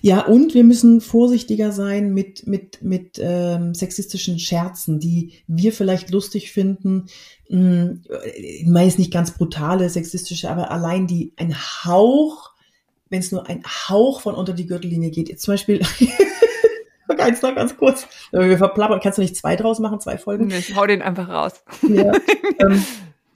Ja, und wir müssen vorsichtiger sein mit, mit, mit ähm, sexistischen Scherzen, die wir vielleicht lustig finden. Hm, meist nicht ganz brutale sexistische, aber allein die ein Hauch, wenn es nur ein Hauch von unter die Gürtellinie geht. Jetzt zum Beispiel, eins noch ganz kurz. Wir verplappern. Kannst du nicht zwei draus machen, zwei Folgen? Nee, ich hau den einfach raus. Ja, ähm,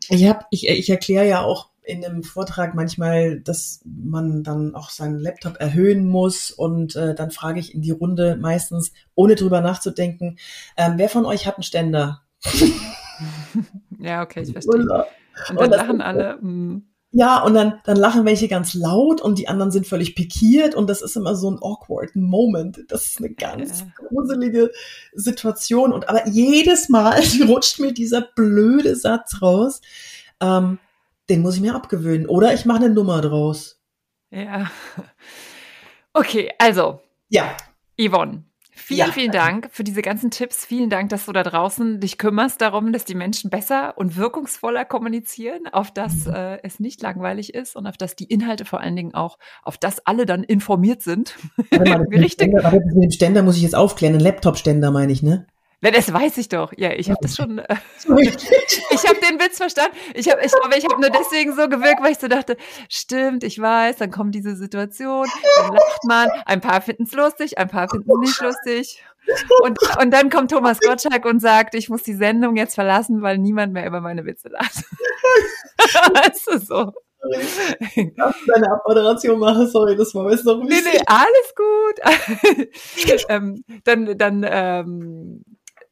ich hab, ich, ich erkläre ja auch in einem Vortrag manchmal, dass man dann auch seinen Laptop erhöhen muss und äh, dann frage ich in die Runde meistens, ohne drüber nachzudenken, ähm, wer von euch hat einen Ständer? ja, okay, ich verstehe. Und, und dann lachen alle. Mh. Ja, und dann, dann lachen welche ganz laut und die anderen sind völlig pikiert und das ist immer so ein awkward Moment. Das ist eine ganz ja. gruselige Situation. Und aber jedes Mal rutscht mir dieser blöde Satz raus. Ähm, den muss ich mir abgewöhnen. Oder ich mache eine Nummer draus. Ja. Okay, also. Ja. Yvonne, Vielen, ja. vielen Dank für diese ganzen Tipps. Vielen Dank, dass du da draußen dich kümmerst darum, dass die Menschen besser und wirkungsvoller kommunizieren, auf dass mhm. äh, es nicht langweilig ist und auf dass die Inhalte vor allen Dingen auch, auf das alle dann informiert sind. Warte mal, Richtig. Ständer, mit dem Ständer muss ich jetzt aufklären. Ein Laptop-Ständer meine ich, ne? Na, das weiß ich doch. Ja, ich habe das schon. Äh, ich habe den Witz verstanden. Ich habe, ich glaube, ich habe nur deswegen so gewirkt, weil ich so dachte, stimmt, ich weiß, dann kommt diese Situation, dann lacht man, ein paar finden es lustig, ein paar finden es nicht lustig. Und, und dann kommt Thomas Gottschalk und sagt, ich muss die Sendung jetzt verlassen, weil niemand mehr über meine Witze lacht. weißt du so. Deine Abmoderation mache, sorry, das war jetzt noch ein bisschen. Nee, nee, alles gut. ähm, dann, dann, ähm,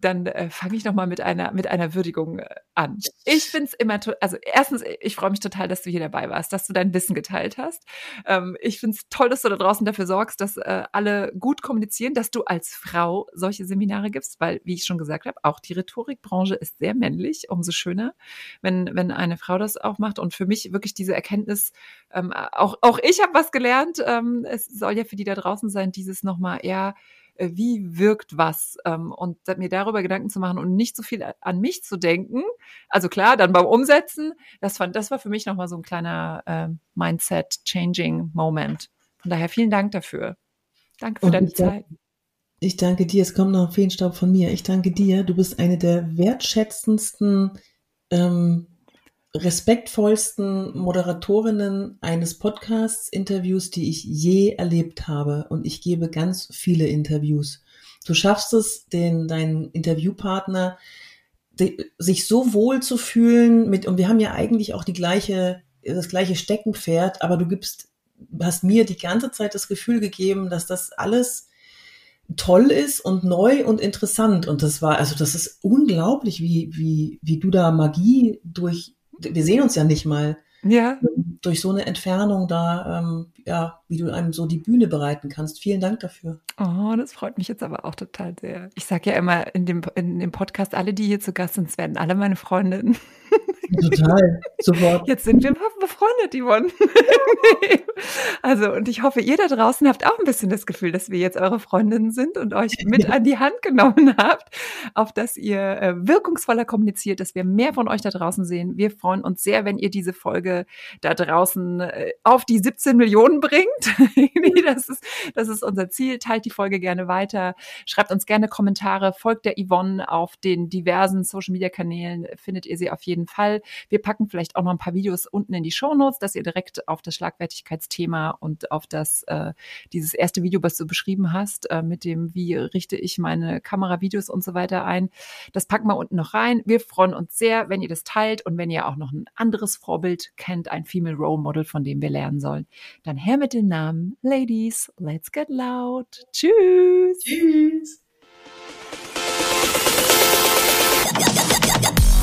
dann äh, fange ich noch mal mit einer mit einer Würdigung äh, an. Ich finde es immer, also erstens, ich freue mich total, dass du hier dabei warst, dass du dein Wissen geteilt hast. Ähm, ich finde es toll, dass du da draußen dafür sorgst, dass äh, alle gut kommunizieren, dass du als Frau solche Seminare gibst, weil, wie ich schon gesagt habe, auch die Rhetorikbranche ist sehr männlich. Umso schöner, wenn wenn eine Frau das auch macht. Und für mich wirklich diese Erkenntnis, ähm, auch auch ich habe was gelernt. Ähm, es soll ja für die da draußen sein, dieses noch mal eher wie wirkt was ähm, und mir darüber Gedanken zu machen und nicht so viel an mich zu denken. Also klar, dann beim Umsetzen, das fand, das war für mich nochmal so ein kleiner äh, Mindset-Changing-Moment. Von daher vielen Dank dafür. Danke für und deine Zeit. Ich danke dir. Es kommt noch Feenstaub von mir. Ich danke dir. Du bist eine der wertschätzendsten ähm, respektvollsten Moderatorinnen eines Podcasts-Interviews, die ich je erlebt habe. Und ich gebe ganz viele Interviews. Du schaffst es, den, deinen Interviewpartner die, sich so wohl zu fühlen mit, und wir haben ja eigentlich auch die gleiche, das gleiche Steckenpferd, aber du gibst, hast mir die ganze Zeit das Gefühl gegeben, dass das alles toll ist und neu und interessant. Und das war, also das ist unglaublich, wie, wie, wie du da Magie durch wir sehen uns ja nicht mal. Ja. Durch so eine Entfernung da, ähm, ja, wie du einem so die Bühne bereiten kannst. Vielen Dank dafür. Oh, das freut mich jetzt aber auch total sehr. Ich sage ja immer in dem, in dem Podcast, alle, die hier zu Gast sind, werden alle meine Freundinnen. Total, sofort. Jetzt sind wir befreundet, Yvonne. also, und ich hoffe, ihr da draußen habt auch ein bisschen das Gefühl, dass wir jetzt eure Freundinnen sind und euch mit an die Hand genommen habt, auf dass ihr äh, wirkungsvoller kommuniziert, dass wir mehr von euch da draußen sehen. Wir freuen uns sehr, wenn ihr diese Folge da draußen äh, auf die 17 Millionen bringt. das, ist, das ist unser Ziel. Teilt die Folge gerne weiter. Schreibt uns gerne Kommentare. Folgt der Yvonne auf den diversen Social Media Kanälen. Findet ihr sie auf jeden Fall. Wir packen vielleicht auch noch ein paar Videos unten in die Show Notes, dass ihr direkt auf das Schlagfertigkeitsthema und auf das, äh, dieses erste Video, was du beschrieben hast, äh, mit dem, wie richte ich meine Kameravideos und so weiter ein. Das packen wir unten noch rein. Wir freuen uns sehr, wenn ihr das teilt und wenn ihr auch noch ein anderes Vorbild kennt, ein Female Role Model, von dem wir lernen sollen, dann her mit den Namen. Ladies, let's get loud. Tschüss. Tschüss.